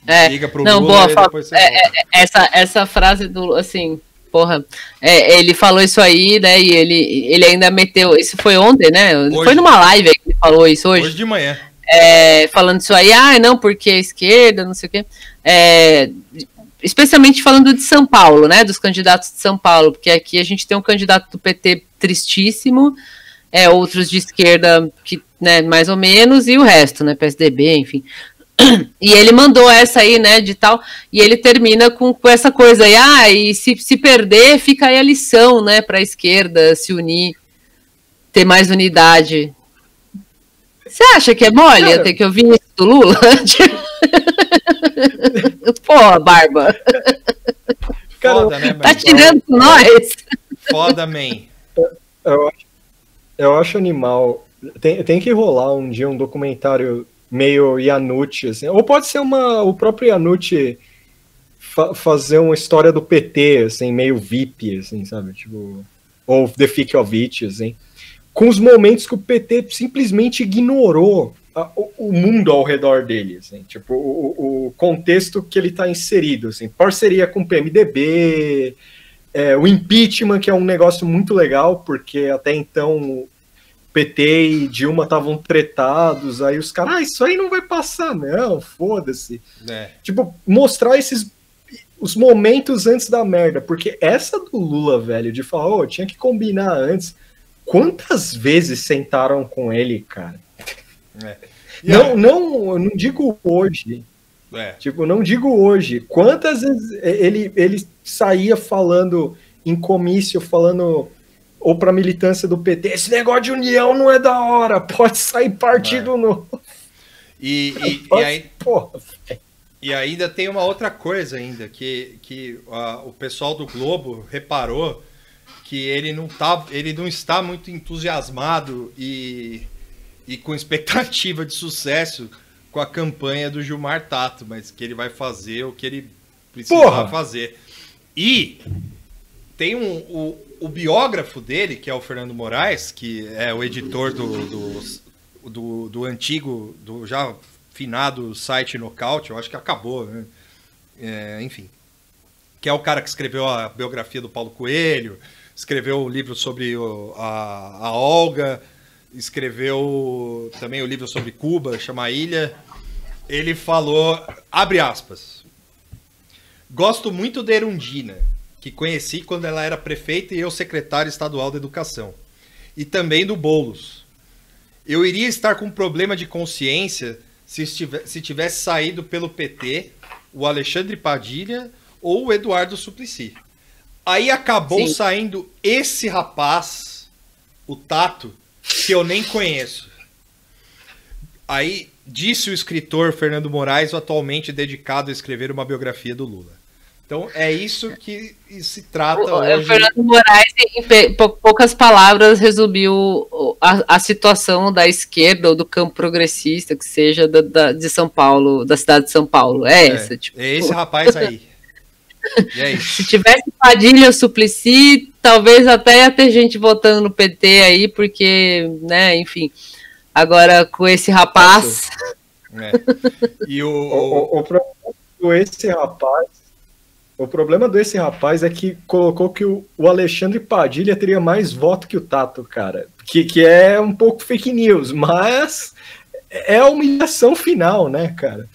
É, Liga pro não, Lula boa, e depois você É, volta. essa, essa frase do, assim, porra, é, ele falou isso aí, né, e ele, ele ainda meteu, isso foi ontem, né, Hoje. foi numa live que ele falou isso hoje, Hoje de manhã. é, falando isso aí, ah, não, porque a esquerda, não sei o quê, é, especialmente falando de São Paulo, né, dos candidatos de São Paulo, porque aqui a gente tem um candidato do PT tristíssimo, é, outros de esquerda que, né, mais ou menos, e o resto, né, PSDB, enfim. E ele mandou essa aí, né, de tal, e ele termina com, com essa coisa aí, ah, e se, se perder, fica aí a lição, né, para a esquerda se unir, ter mais unidade. Você acha que é mole Cara- eu ter que ouvir isso do Lula? [laughs] [laughs] Pô, Barba, Cara, Foda, né, tá tirando com nós? Foda, man. Eu acho, eu acho animal. Tem, tem que rolar um dia um documentário meio Yanucci, assim. Ou pode ser uma, o próprio Yanucci fa- fazer uma história do PT, assim, meio VIP, assim, sabe? Tipo, ou The Fick of It, assim. Com os momentos que o PT simplesmente ignorou o, o mundo ao redor dele, assim. Tipo, o, o- contexto que ele está inserido, assim. Parceria com o PMDB, é, o impeachment, que é um negócio muito legal, porque até então PT e Dilma estavam tretados, aí os caras, ah, isso aí não vai passar, não, foda-se. É. Tipo, mostrar esses os momentos antes da merda, porque essa do Lula, velho, de falar, ô, tinha que combinar antes. Quantas vezes sentaram com ele, cara? É. Não, não, eu não digo hoje, É. Tipo, não digo hoje. Quantas vezes ele, ele saía falando em comício, falando ou pra militância do PT, esse negócio de união não é da hora, pode sair partido novo. E, [laughs] e, e, aí, Porra, e ainda tem uma outra coisa ainda, que, que o pessoal do Globo reparou que ele não, tá, ele não está muito entusiasmado e, e com expectativa de sucesso com a campanha do Gilmar Tato, mas que ele vai fazer o que ele precisa Porra! fazer. E tem um, o, o biógrafo dele, que é o Fernando Moraes, que é o editor do, do, do, do antigo, do já finado site Nocaute, eu acho que acabou, né? É, enfim. Que é o cara que escreveu a biografia do Paulo Coelho, escreveu o livro sobre o- a, a Olga, escreveu também o livro sobre Cuba, chama Ilha. Ele falou, abre aspas, Gosto muito da Erundina, que conheci quando ela era prefeita e eu secretário estadual da Educação. E também do Boulos. Eu iria estar com um problema de consciência se, estive- se tivesse saído pelo PT o Alexandre Padilha ou o Eduardo Suplicy. Aí acabou Sim. saindo esse rapaz, o Tato, que eu nem conheço. Aí disse o escritor Fernando Moraes, atualmente dedicado a escrever uma biografia do Lula. Então é isso que se trata O, o hoje. Fernando Moraes, em poucas palavras, resumiu o- a, a situação da esquerda ou do campo progressista, que seja da, da- de São Paulo, da cidade de São Paulo. É, É, essa, tipo. é esse [laughs] rapaz aí. É isso. Se tivesse Padilha Suplicy, talvez até ia ter gente votando no PT aí, porque, né, enfim. Agora, com esse rapaz, É. E o, [laughs] O, o, o problema do esse rapaz. O problema desse rapaz é que colocou que o, o Alexandre Padilha teria mais voto que o Tato, cara. Que, que é um pouco fake news, mas é a humilhação final, né, cara?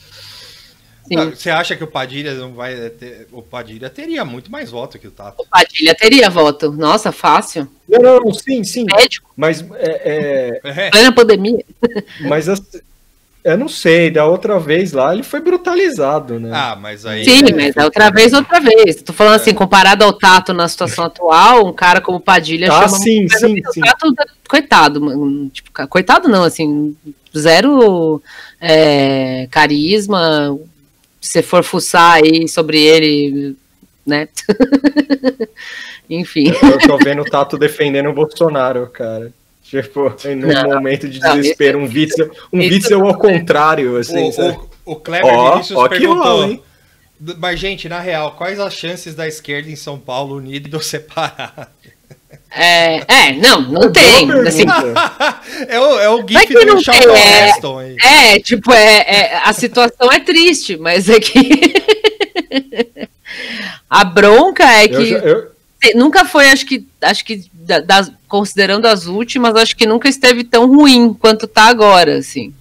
Sim, Você acha que o Padilha não vai ter. O Padilha teria muito mais voto que o Tato. o Padilha teria voto. Nossa, fácil. Não, não, não, sim, sim. Médico, Mas é, É, plena pandemia. é- [laughs] mas as- eu não sei, da outra vez lá ele foi brutalizado, né? Ah, mas aí. Sim, é, mas é outra vez, outra vez. Tô falando assim, comparado ao Tato na situação [laughs] atual, um cara como Padilha Ah, chama sim, sim, assim, o sim. Tato, coitado, mano, tipo, coitado não, assim, zero é, carisma. Se você for fuçar aí sobre ele, né? [laughs] Enfim. Eu tô vendo o Tato defendendo o Bolsonaro, cara. Tipo, num Não, momento de não, desespero, um Witzel, um isso- Witzel ao contrário, assim, sabe? O, o, o Kleber Vinícius ó que perguntou. rola, hein? "D- Mas, gente, na real, quais as chances da esquerda em São Paulo unida ou separada? É, é, não, não Boa tem. Assim, [laughs] é, o, é o GIF que não do Charlton é. Heston aí. É, tipo, é, é- a situação é triste, mas é que. [laughs] a bronca é Eu que já- eu- nunca foi, acho que, acho que da- das- considerando as últimas, acho que nunca esteve tão ruim quanto tá agora, assim.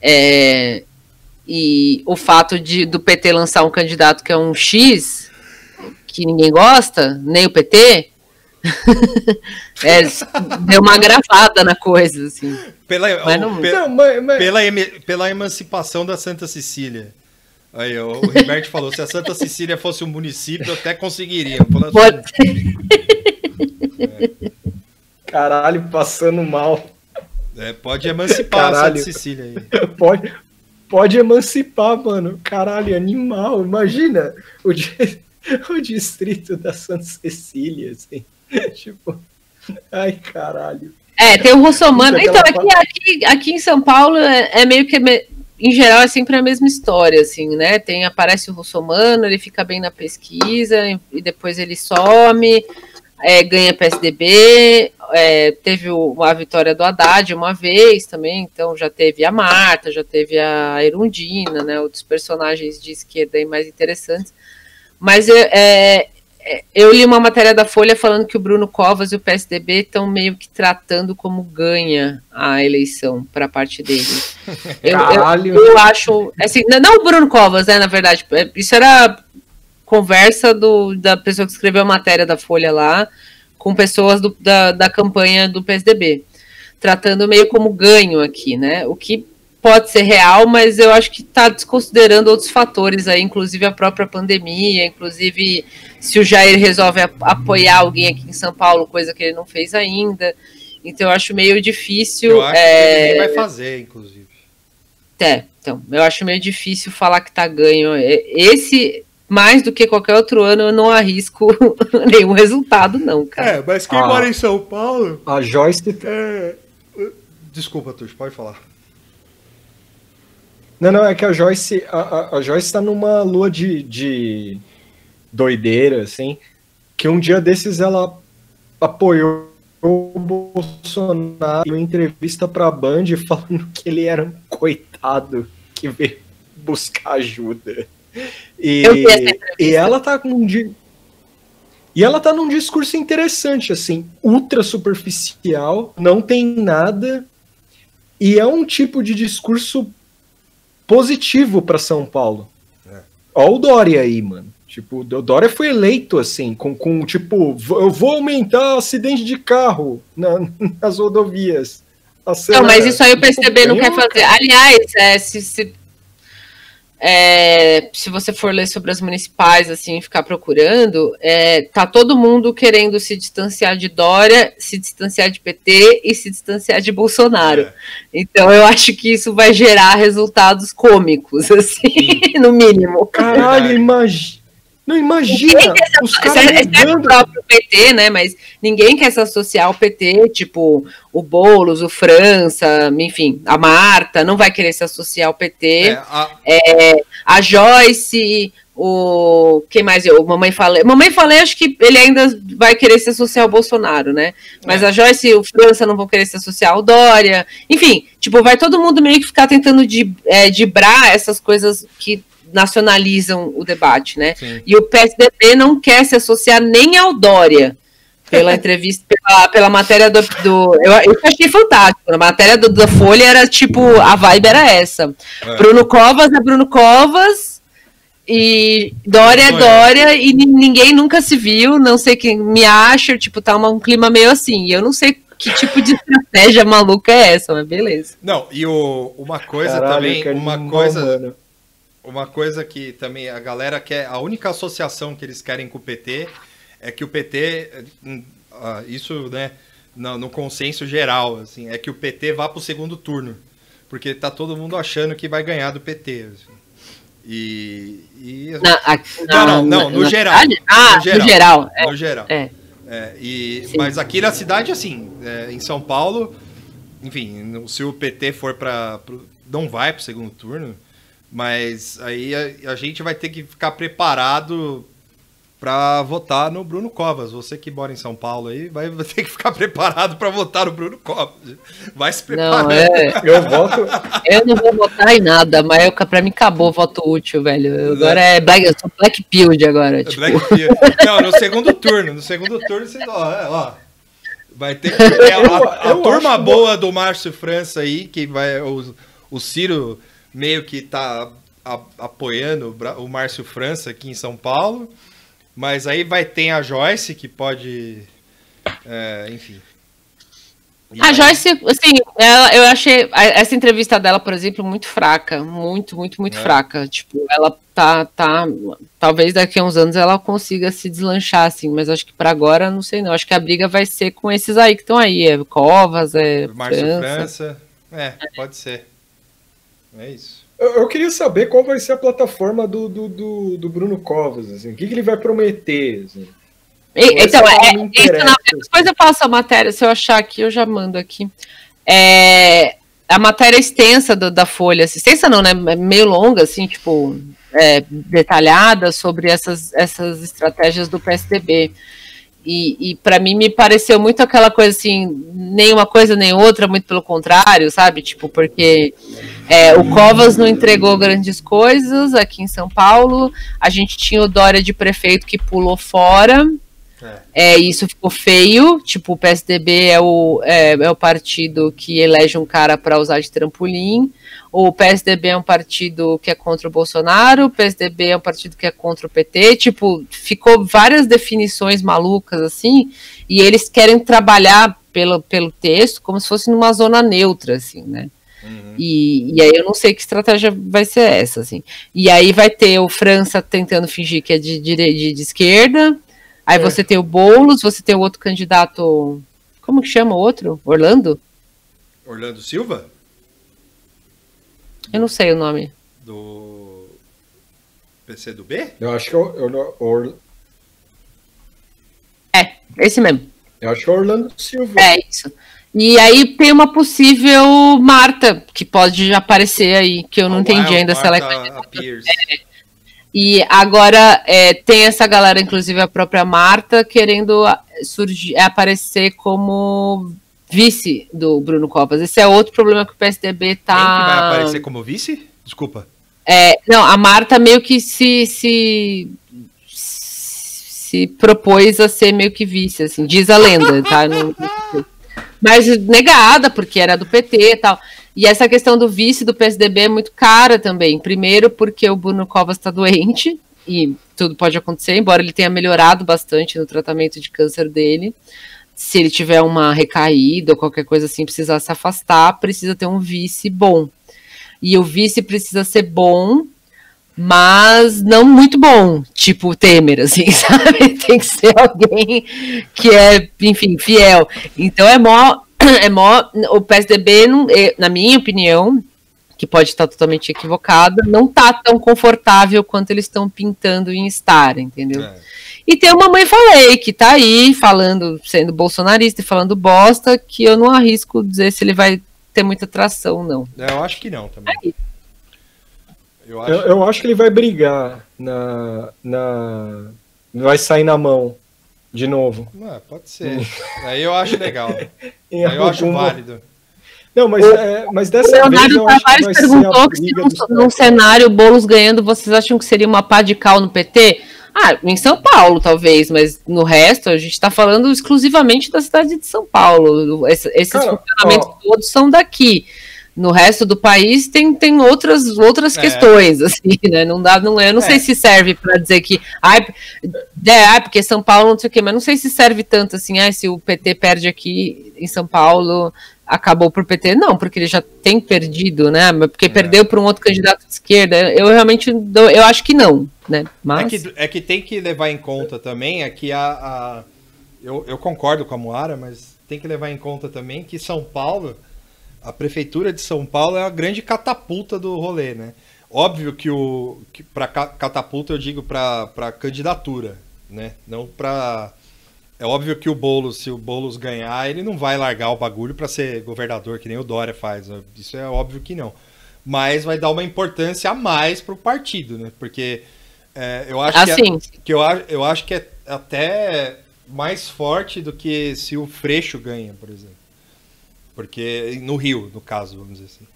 É, e o fato de do PT lançar um candidato que é um X, que ninguém gosta, nem o PT, é, deu uma gravada na coisa, assim. Pela, Mas não- pe- Não, mas, mas- pela, pela emancipação da Santa Cecília. Aí, o Ribert falou: se a Santa Cecília fosse um município, eu até conseguiria. Falando Pode assim, caralho, passando mal. é, pode emancipar a Caralho. Santa Cecília aí. [laughs] Pode, pode emancipar, mano. Caralho, animal. Imagina o, di- [laughs] o distrito da Santa Cecília, assim. [laughs] Tipo, ai, caralho. É, tem o Russomano. Então, aqui, aqui, aqui em São Paulo é, é meio que. Em geral, é sempre a mesma história, assim, né? Tem, aparece o Russomano, ele fica bem na pesquisa, e depois ele some, é, ganha PSDB. é, teve a vitória do Haddad uma vez também, então já teve a Marta, já teve a Erundina, né? Outros personagens de esquerda aí mais interessantes. Mas é, é, eu li uma matéria da Folha falando que o Bruno Covas e o PSDB estão meio que tratando como ganha a eleição para a parte dele. [laughs] Eu, eu, eu acho. Assim, não- não o Bruno Covas, né? Na verdade, é, isso era conversa do, da pessoa que escreveu a matéria da Folha lá com pessoas do- da, da campanha do PSDB. Tratando meio como ganho aqui, né? O que pode ser real, mas eu acho que está desconsiderando outros fatores aí, inclusive a própria pandemia, inclusive se o Jair resolve ap- apoiar alguém aqui em São Paulo, coisa que ele não fez ainda. Então eu acho meio difícil. Eu acho é, que ninguém vai fazer, inclusive. é, então, eu acho meio difícil falar que tá ganho. É, Esse, mais do que qualquer outro ano, eu não arrisco [laughs] nenhum resultado, não, cara. É, mas quem Ah. mora em São Paulo. A Joyce. É... Desculpa, Tuxo, pode falar. Não, não, é que a Joyce. A, a, a Joyce tá numa lua de, de doideira, assim. Que um dia desses ela apoiou o Bolsonaro em uma entrevista pra Band [laughs] falando que ele era um coitado que veio buscar ajuda. E, e ela tá com um di- E ela tá num discurso interessante, assim, ultra superficial, não tem nada, e é um tipo de discurso positivo pra São Paulo. É. Ó o Dória aí, mano. Tipo, o Dória foi eleito assim, com, com tipo, eu vou aumentar acidente de carro na- [laughs] nas rodovias. Não, Acelera. mas isso aí o PCB não quer Ganhou, fazer. Aliás, é, se, se, é, se você for ler sobre as municipais, assim, ficar procurando, é, tá todo mundo querendo se distanciar de Dória, se distanciar de PT e se distanciar de Bolsonaro. É. Então eu acho que isso vai gerar resultados cômicos, [laughs] assim, no mínimo. Caralho, imagina. Não imagina Ninguém quer os caras é, é o próprio PT, né? Mas ninguém quer se associar ao PT, tipo o Boulos, o França, enfim, a Marta, não vai querer se associar ao PT. É, a- A Joyce, o. Quem mais? Eu? Mamãe Falei. Mamãe Falei, acho que ele ainda vai querer se associar ao Bolsonaro, né? Mas É. a Joyce e o França não vão querer se associar ao Dória. Enfim, tipo, vai todo mundo meio que ficar tentando de, é, dibrar essas coisas que nacionalizam o debate, né? sim. E o PSDB não quer se associar nem ao Dória. Pela [laughs] entrevista, pela, pela matéria do. do eu, eu achei fantástico. A matéria do, da Folha era tipo. A vibe era essa. É. Bruno Covas é Bruno Covas. E Dória é eu. Dória. E ni- ninguém nunca se viu. Não sei quem me acha. Tipo, tá uma- um clima meio assim. E eu não sei que tipo de estratégia maluca é essa, mas beleza. Não, e o, uma coisa Caralho, também, uma coisa. Uma coisa que também a galera quer, a única associação que eles querem com o PT é que o PT, hum, ah, isso, né, no, no consenso geral, assim, é que o PT vá pro segundo turno, porque tá todo mundo achando que vai ganhar do PT. assim. E, e Não, não, na- não, no geral. Ah, No geral. no geral. É, no geral. é. É, e, Sim. mas aqui na cidade, assim, é, em São Paulo, enfim, se o PT for para. Não vai para o segundo turno, mas aí a, a gente vai ter que ficar preparado para votar no Bruno Covas. Você que mora em São Paulo aí vai ter que ficar preparado para votar no Bruno Covas. Vai se preparando. Não, é. [laughs] Eu voto. Eu não vou votar em nada, mas eu, pra mim acabou o voto útil, velho. Agora é Black, eu sou Black Pilled agora. É Tipo, Black. [laughs] Não, no segundo turno. No segundo turno, você, ó, é, ó, vai ter que. é, a, a eu turma boa do Márcio França aí, que vai. O, o Ciro meio que tá a- apoiando o Márcio França aqui em São Paulo. Mas aí vai ter a Joyce, que pode. é, enfim. E A aí- Joyce, assim, ela, eu achei essa entrevista dela, por exemplo, muito fraca. Muito, muito, muito É. fraca. Tipo, ela tá, tá. Talvez daqui a uns anos ela consiga se deslanchar, assim, mas acho que pra agora, não sei não. Acho que a briga vai ser com esses aí que estão aí. É Covas, é. Márcio França. França. É, pode ser. É isso. Eu, eu queria saber qual vai ser a plataforma do, do, do, do Bruno Covas, assim. O que, que ele vai prometer, assim. E- então, é, isso, interessa. na- depois eu passo a matéria, se eu achar aqui, eu já mando aqui. É, a matéria extensa do- da Folha, assim, extensa não, né? é Meio longa, assim, tipo, é, detalhada sobre essas, essas estratégias do PSDB. E, e para mim me pareceu muito aquela coisa assim, nem uma coisa nem outra, muito pelo contrário, sabe? Tipo, porque é, o Covas não entregou grandes coisas aqui em São Paulo, a gente tinha o Dória de prefeito que pulou fora, é, isso ficou feio. Tipo, o PSDB é o, é, é o partido que elege um cara para usar de trampolim. O PSDB é um partido que é contra o Bolsonaro. O PSDB é um partido que é contra o PT. Tipo, ficou várias definições malucas assim. E eles querem trabalhar pelo, pelo texto como se fosse numa zona neutra, assim, né? E, e aí eu não sei que estratégia vai ser essa, assim. E aí vai ter o França tentando fingir que é de, de, de esquerda. Aí É. você tem o Boulos, você tem o outro candidato. Como que chama o outro? Orlando? Orlando Silva? Eu não sei o nome. Do. PC do B? Eu acho que é o, eu, Or- É, esse mesmo. eu acho que é o Orlando Silva. É isso. E aí tem uma possível Marta, que pode aparecer aí, que eu não entendi Wild ainda se ela é appears. E agora é, tem essa galera, inclusive a própria Marta, querendo surgir, aparecer como vice do Bruno Covas. Esse é outro problema que o PSDB tá. Quem que vai aparecer como vice? Desculpa. É, não, a Marta meio que se, se se propôs a ser meio que vice, assim, diz a lenda, tá? Não- mas negada, porque era do PT e tal. E essa questão do vice do PSDB é muito cara também. Primeiro, porque o Bruno Covas está doente, e tudo pode acontecer, embora ele tenha melhorado bastante no tratamento de câncer dele. Se ele tiver uma recaída ou qualquer coisa assim, precisar se afastar, precisa ter um vice bom. E o vice precisa ser bom, mas não muito bom, tipo Temer, assim, [laughs] sabe? Tem que ser alguém que é, enfim, fiel. Então é mó, [clears throat] é mó, o PSDB, não- eh, na minha opinião, que pode estar totalmente equivocada, não tá tão confortável quanto eles estão pintando em estar, entendeu? É. E tem uma mãe falei que tá aí falando, sendo bolsonarista e falando bosta, que eu não arrisco dizer se ele vai ter muita tração, não. É, Eu acho que não também. Eu acho. Eu, eu acho que ele vai brigar na, na. Vai sair na mão de novo. Não, pode ser. Aí eu acho legal. [laughs] Aí eu acho válido. Não, mas, é, mas O dessa vez Leonardo que Tavares perguntou que se num, num cenário Boulos ganhando, vocês acham que seria uma pá de cal no PT? Ah, em São Paulo, talvez, mas no resto, a gente está falando exclusivamente da cidade de São Paulo. Esse- esses Cara, funcionamentos ó. todos são daqui. No resto do país tem, tem outras, outras É. questões, assim, né? Não dá, não, eu não É. sei se serve para dizer que. Ai, é, ai, porque São Paulo não sei o quê, mas não sei se serve tanto assim, ai, se o PT perde aqui em São Paulo, acabou pro PT. Não, porque ele já tem perdido, né? Porque perdeu para um outro candidato de esquerda. Eu realmente dou- eu acho que não, né? É Mas que, é que tem que levar em conta também é que a. a- eu, eu concordo com a Moara, mas tem que levar em conta também que São Paulo, a prefeitura de São Paulo é a grande catapulta do rolê, né? Óbvio que o. Que para catapulta eu digo para candidatura, né? Não para. É óbvio que o Boulos, se o Boulos ganhar, ele não vai largar o bagulho para ser governador, que nem o Dória faz. né? Isso é óbvio que não. Mas vai dar uma importância a mais pro partido, né? Porque é, eu acho que, é- assim, que eu, a- eu acho que é até mais forte do que se o Freixo ganha, por exemplo. Porque no Rio, no caso, vamos dizer assim.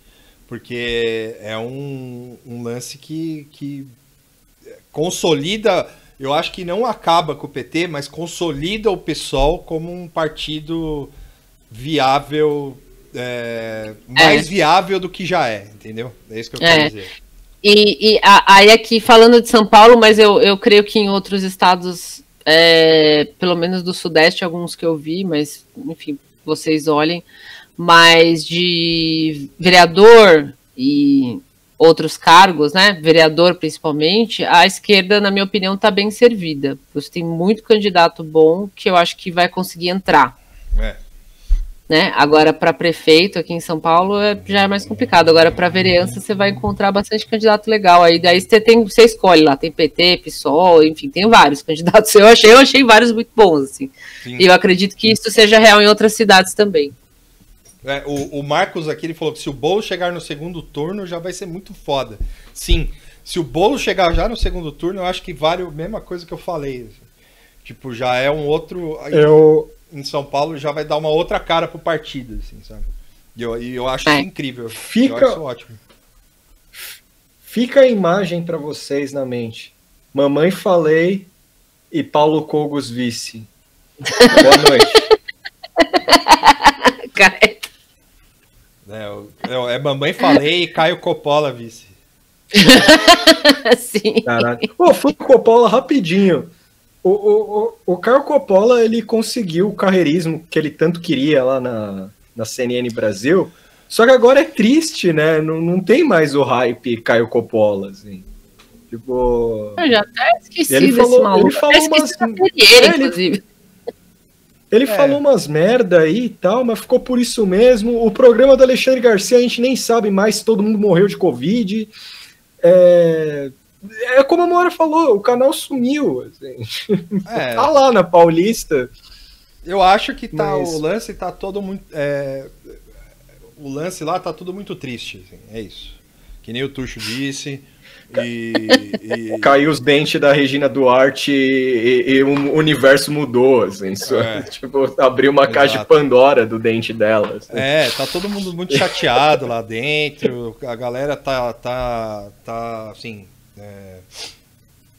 Porque é um, um lance que, que consolida, eu acho que não acaba com o PT, mas consolida o PSOL como um partido viável, é, mais viável do que já é, entendeu? É isso que eu quero É. dizer. E, e aí aqui falando de São Paulo, mas eu, eu creio que em outros estados, é, pelo menos do Sudeste, alguns que eu vi, mas enfim, vocês olhem, mas de vereador e outros cargos, né? Vereador principalmente, a esquerda, na minha opinião, está bem servida. Você tem muito candidato bom que eu acho que vai conseguir entrar É. né? Agora para prefeito aqui em São Paulo é, já é mais complicado. Agora para vereança você vai encontrar bastante candidato legal aí. Daí você tem, você escolhe lá, tem PT, PSOL, enfim, tem vários candidatos. Eu achei, eu achei vários muito bons assim. Sim. E eu acredito que isso seja real em outras cidades também. É, o, o Marcos aqui ele falou que se o Bolo chegar no segundo turno já vai ser muito foda. Sim, se o Bolo chegar já no segundo turno, eu acho que vale a mesma coisa que eu falei. Tipo, já é um outro. Eu, Em São Paulo já vai dar uma outra cara pro partido, assim, sabe? E eu, e eu acho É. isso incrível. Fica- Eu acho isso ótimo. fica a imagem pra vocês na mente. Mamãe falei e Paulo Cogos vice. Boa noite. [laughs] Cara, É, é Mamãe Falei e Caio Coppola vice. [laughs] assim. Caralho. Pô, fui pro Coppola rapidinho. O, o, o, o Caio Coppola, ele conseguiu o carreirismo que ele tanto queria lá na, na CNN Brasil. Só que agora é triste, né? Não, não tem mais o hype Caio Coppola, assim. Tipo. Eu já até esqueci Ele desse falou- maluco. ele falou até esqueci umas- É, ele- inclusive. Ele É. falou umas merda aí e tal, mas ficou por isso mesmo. O programa do Alexandre Garcia a gente nem sabe mais se todo mundo morreu de Covid. É, É como a Mora falou, o canal sumiu. Assim. É. [laughs] Tá lá na Paulista. Eu acho que tá, Mas- o lance tá todo muito. é, o lance lá tá tudo muito triste, assim, é isso. Que nem o Tuxo disse. E, [laughs] e- Caiu os dentes da Regina Duarte e, e o universo mudou. Assim, É. [laughs] tipo, abriu uma caixa de Exato. Pandora do dente dela. assim. É, tá todo mundo muito chateado lá dentro. A galera tá, tá, tá assim. é,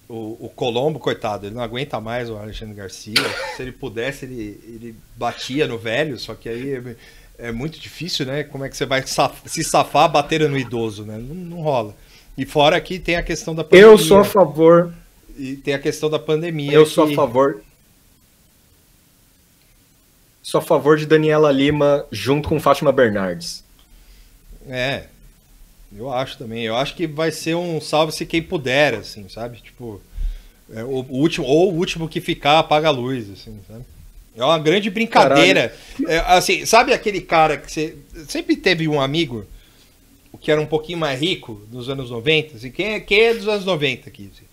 o, o Colombo, coitado, ele não aguenta mais o Alexandre Garcia. Se ele pudesse, ele, ele batia no velho, só que aí é, muito difícil, né? Como é que você vai saf- se safar batendo no idoso, né? Não, não rola. E fora que tem a questão da pandemia. Eu sou a favor. E tem a questão da pandemia. Eu sou a que- favor. Sou a favor de Daniela Lima junto com Fátima Bernardes. É, eu acho também. Eu acho que vai ser um salve-se quem puder, assim, sabe? Tipo, é, o, o último, ou o último que ficar apaga a luz, assim, sabe? É uma grande brincadeira. É, assim, sabe aquele cara que você sempre teve um amigo que era um pouquinho mais rico nos anos 90? Assim, quem, é, quem é dos anos 90 aqui? assim?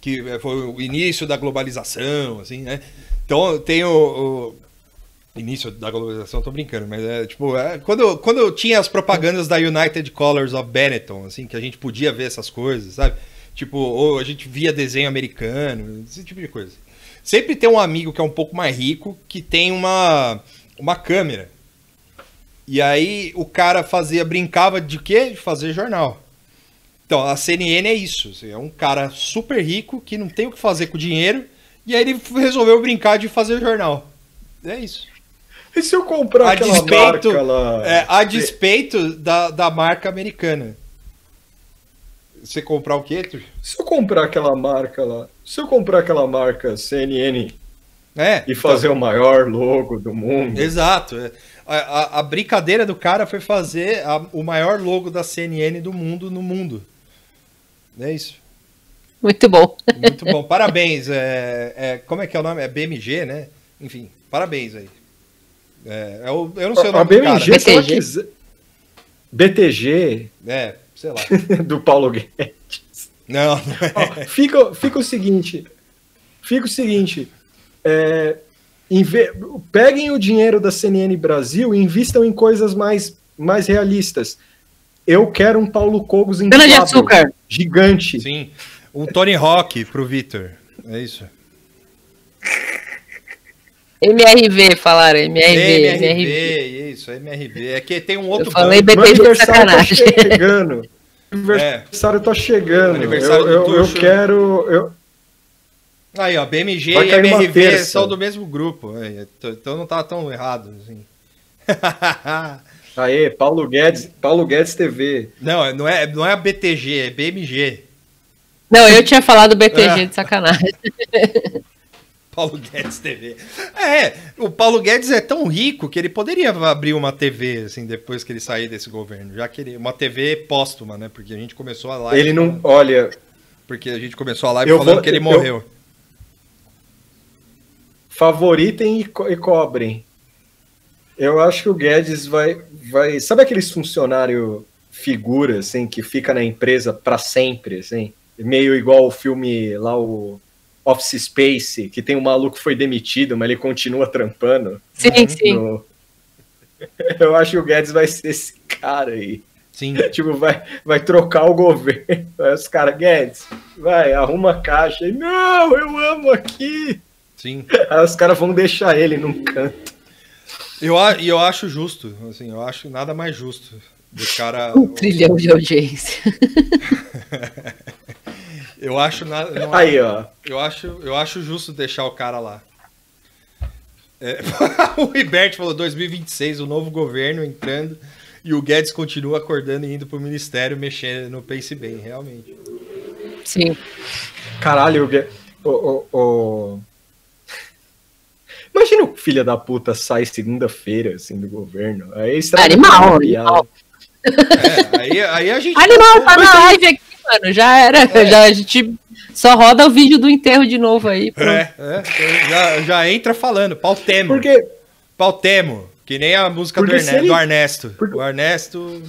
que é, foi o início da globalização, assim, né? Então tem o, o início da globalização, tô brincando, mas é tipo, é, quando, quando tinha as propagandas da United Colors of Benetton, assim, que a gente podia ver essas coisas, sabe? Tipo, ou a gente via desenho americano, esse tipo de coisa. Sempre tem um amigo que é um pouco mais rico que tem uma, uma câmera. E aí o cara fazia, brincava de quê? De fazer jornal. Então, a CNN é isso. É um cara super rico que não tem o que fazer com o dinheiro. E aí ele resolveu brincar de fazer jornal. É isso. E se eu comprar A aquela despeito, marca lá? é, a despeito da, da marca americana. Você comprar o quê? Tu? Se eu comprar aquela marca lá? Se eu comprar aquela marca CNN É. e fazer o maior logo do mundo? Exato. é. A, a- a brincadeira do cara foi fazer a- o maior logo da CNN do mundo no mundo. É isso. Muito bom. Muito bom. Parabéns. É, é- como é que é o nome? É BMG, né? Enfim, parabéns aí. É, é o- eu não sei o A nome do cara. BMG, se ela BTG. quiser. BTG É, sei lá. [laughs] do Paulo Guedes. Não, não é. Ó, fica, fica o seguinte. Fica o seguinte. é, inve- peguem o dinheiro da CNN Brasil e invistam em coisas mais, mais realistas. Eu quero um Paulo Cogos em de açúcar. gigante. Sim. Um Tony Hawk pro Vitor. É isso. MRV, falaram. MRV, MRV, MRV. isso, MRV. É que tem um outro Eu falei banco. BTG tá sacanagem. chegando. [laughs] É. Aniversário tá chegando. Aniversário eu, do eu, eu quero. Eu, Aí, ó, BMG e MRV são do mesmo grupo. é, t- Então não tá tão errado, assim. [laughs] aê, Paulo Guedes, Paulo Guedes TV. não, não é, não é a BTG, é BMG. Não, eu tinha falado BTG É. de sacanagem. [laughs] Paulo [laughs] Guedes TV. É, o Paulo Guedes é tão rico que ele poderia abrir uma TV, assim, depois que ele sair desse governo. Já que ele. Uma TV póstuma, né? Porque a gente começou a live. Ele não. Olha, Porque a gente começou a live falando vou- que ele eu- morreu. favoritem e, co- e cobrem. Eu acho que o Guedes vai, vai. Sabe aqueles funcionário figura, assim, que fica na empresa para sempre, assim? Meio igual o filme lá, o Office Space, que tem um maluco que foi demitido, mas ele continua trampando. Sim, Uhum. sim. no- [laughs] Eu acho que o Guedes vai ser esse cara aí. Sim. [laughs] Tipo, vai, vai trocar o governo. Aí os caras, Guedes, vai, arruma a caixa. Ele, Não, eu amo aqui. Sim. Aí os caras vão deixar ele num canto. Eu, a- e eu acho justo, assim, eu acho nada mais justo do cara. Um trilhão de audiência. [laughs] Eu acho nada. não- Aí, ó. Eu acho, eu acho justo deixar o cara lá. É, [laughs] o Ribert falou 2026, o novo governo entrando e o Guedes continua acordando e indo pro ministério mexendo no Pense Bem, realmente. Sim. Caralho, o, Gue- o, o, o- [laughs] Imagina o filho da puta sai segunda-feira, assim, do governo. Aí Animal, animal. É, aí, aí a gente. Animal, tá na live aqui, mano. Já era. Já, a gente só roda o vídeo do enterro de novo aí. pronto. É, é, já, já entra falando, pautemo. Porque, Pautemo. Que nem a música do, Porque se Erne- ele- do Ernesto. Porque- O Ernesto.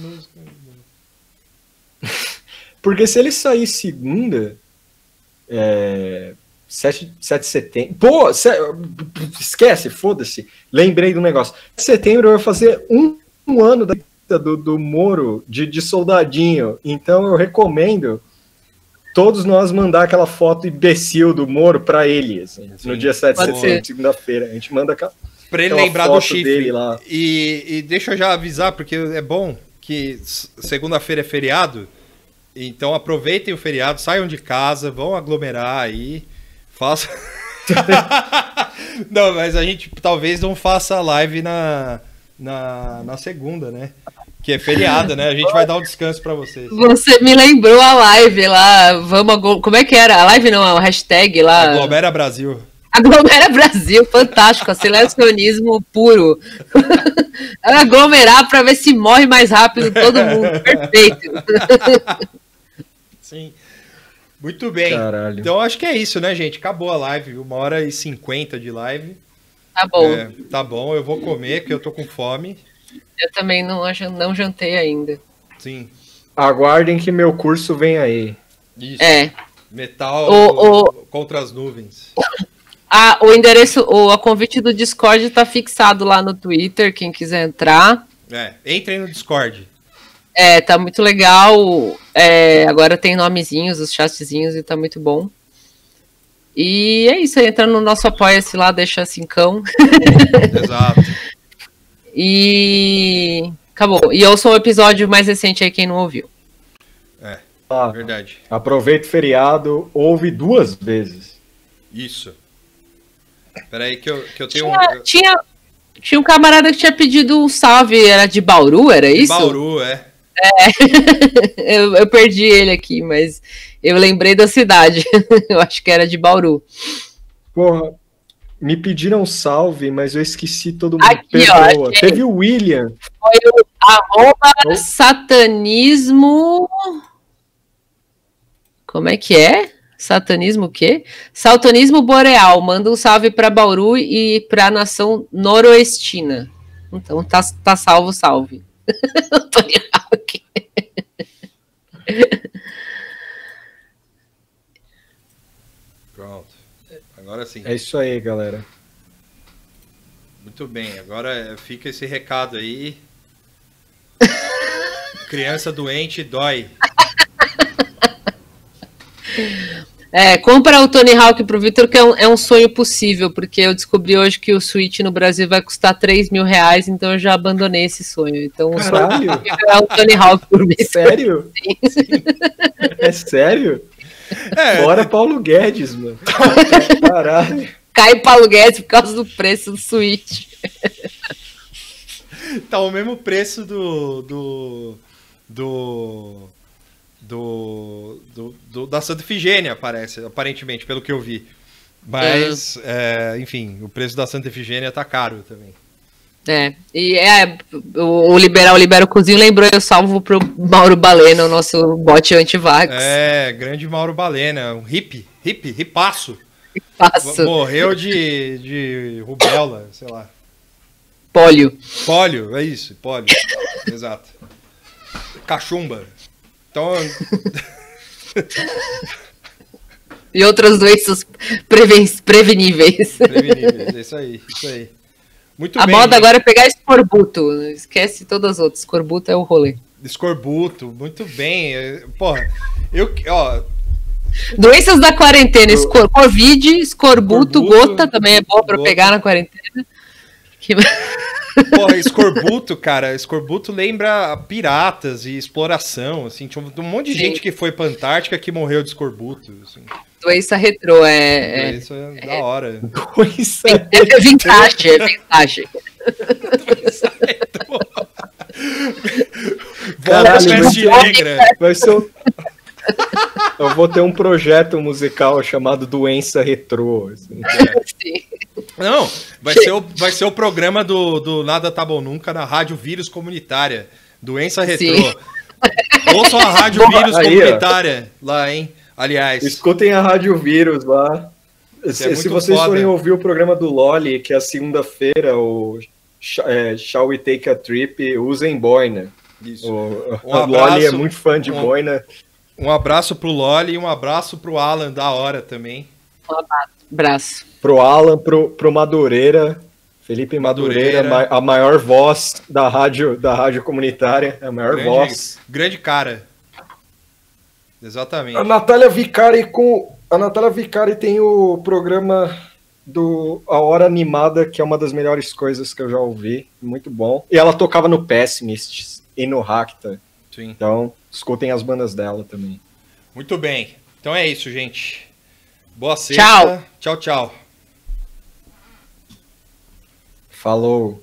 [laughs] Porque se ele sair segunda, é, 7, 7 de setembro. Pô, se- esquece, foda-se. Lembrei do negócio. Setembro vai fazer um, um ano da vida do, do Moro de, de soldadinho. Então eu recomendo todos nós mandar aquela foto imbecil do Moro pra ele, assim, Sim. no dia 7 de setembro, segunda-feira. A gente manda aquela. Pra ele lembrar do chifre. dele lá. E, e deixa eu já avisar, porque é bom que segunda-feira é feriado. Então aproveitem o feriado, saiam de casa, vão aglomerar aí. Faça. [laughs] não, mas a gente talvez não faça live na, na, na segunda, né? Que é feriado, né? A gente vai dar um descanso pra vocês. Você me lembrou a live lá, vamos aglo- como é que era? A live não, a hashtag lá. Aglomera Brasil. Aglomera Brasil, fantástico, aceleracionismo puro. [laughs] Aglomerar pra ver se morre mais rápido todo mundo, [laughs] perfeito. Sim. Muito bem. Caralho. Então acho que é isso, né, gente? Acabou a live, uma hora e cinquenta de live. Tá bom, É, tá bom, eu vou comer, porque eu tô com fome. Eu também não, não jantei ainda. Sim. Aguardem que meu curso vem aí. Isso. É, Metal O- o- contra as nuvens. [laughs] Ah, o endereço, o a convite do Discord tá fixado lá no Twitter, quem quiser entrar. É, entrem no Discord. É, tá muito legal. É, agora tem nomezinhos, os chatzinhos e tá muito bom. E é isso, entra no nosso apoia-se lá, deixa cincão. [laughs] Exato. E acabou. E ouça o episódio mais recente aí, quem não ouviu. Ah, Verdade. aproveita o feriado, ouve duas vezes. Isso. Peraí que eu, que eu tenho um... Tinha, tinha, tinha um camarada que tinha pedido um salve, era de Bauru, era isso? Bauru, é. [laughs] eu, eu perdi ele aqui, mas eu lembrei da cidade. [laughs] eu acho que era de Bauru. Porra, me pediram salve, mas eu esqueci todo mundo. Aqui, ó, Perdoa. achei. Teve o William. Foi o arroba satanismo. Como é que é? Satanismo o quê? Satanismo Boreal. Manda um salve para Bauru e para a nação noroestina. Então tá, tá salvo, salve. Tony Hawk. Pronto. Agora sim. É isso aí, galera. Muito bem. Agora fica esse recado aí. [laughs] Criança doente dói. É, compra o Tony Hawk pro Victor, que é um, é um sonho possível, porque eu descobri hoje que o Switch no Brasil vai custar 3 mil reais, então eu já abandonei esse sonho. Então o sonho Caralho, é o Tony Hawk pro Victor. sério? [laughs] É sério? É, Fora Paulo Guedes, mano. Caralho. Cai Paulo Guedes por causa do preço do Switch. tá o mesmo preço do. do. do. do, do- do- da Santa Ifigênia, parece, aparentemente, pelo que eu vi. Mas, é, enfim, o preço da Santa Ifigênia tá caro também. É, e é, o, o Liberal Libera o Cozinho lembrou, eu salvo pro Mauro Balena, o nosso bot anti-vax. É, grande Mauro Balena, um hippie, hippie, ripaço. Passo, Morreu de, de rubéola, sei lá. pólio. Pólio, é isso, pólio. Exato. Cachumba. Então, E outras doenças preven preveníveis. preveníveis, é isso aí, isso aí. Muito A bem. moda agora é pegar escorbuto. Esquece todas as outras. Escorbuto é o rolê. Escorbuto, muito bem. Porra, eu, ó, Doenças da quarentena, escor Covid, escorbuto, Escorbuto, gota também é boa pra gota. pegar na quarentena. Que- porra, escorbuto, cara, escorbuto lembra piratas e exploração, assim, tinha um um monte de Sim. gente que foi pra Antártica que morreu de escorbuto, assim. Doença retrô, é, é, Isso é, da hora. [laughs] Pois é. é vintage, é [laughs] vintage. Volta Caralho, peste mas- negra. Vai ser um... Eu vou ter um projeto musical chamado Doença Retrô. assim. Sim. Não, vai ser o, vai ser o programa do, do Nada Tá Bom Nunca na Rádio Vírus Comunitária. Doença Retrô. Sim. Ouçam a Rádio Boa, Vírus aí, ó. Comunitária lá, hein? Aliás, Escutem a Rádio Vírus lá. Se, é se vocês foda. forem ouvir o programa do Loli, que é a segunda-feira, o é, Shall We Take a Trip, usem boina. isso. O, Um o Loli é abraço, muito fã de um- boina. Um abraço pro Loli e um abraço pro Alan da hora também. Abraço. Pro Alan, pro, pro Madureira, Felipe Madureira, Madureira. ma- a maior voz da rádio, da rádio comunitária, a maior Grande, voz. grande cara. Exatamente. A Natália Vicari com. A Natália Vicari tem o programa do A Hora Animada, que é uma das melhores coisas que eu já ouvi. Muito bom. E ela tocava no Pessimists e no Racta. Sim. Então, escutem as bandas dela também. Muito bem. Então é isso, gente. Boa sexta. Tchau. Tchau, tchau. Falou.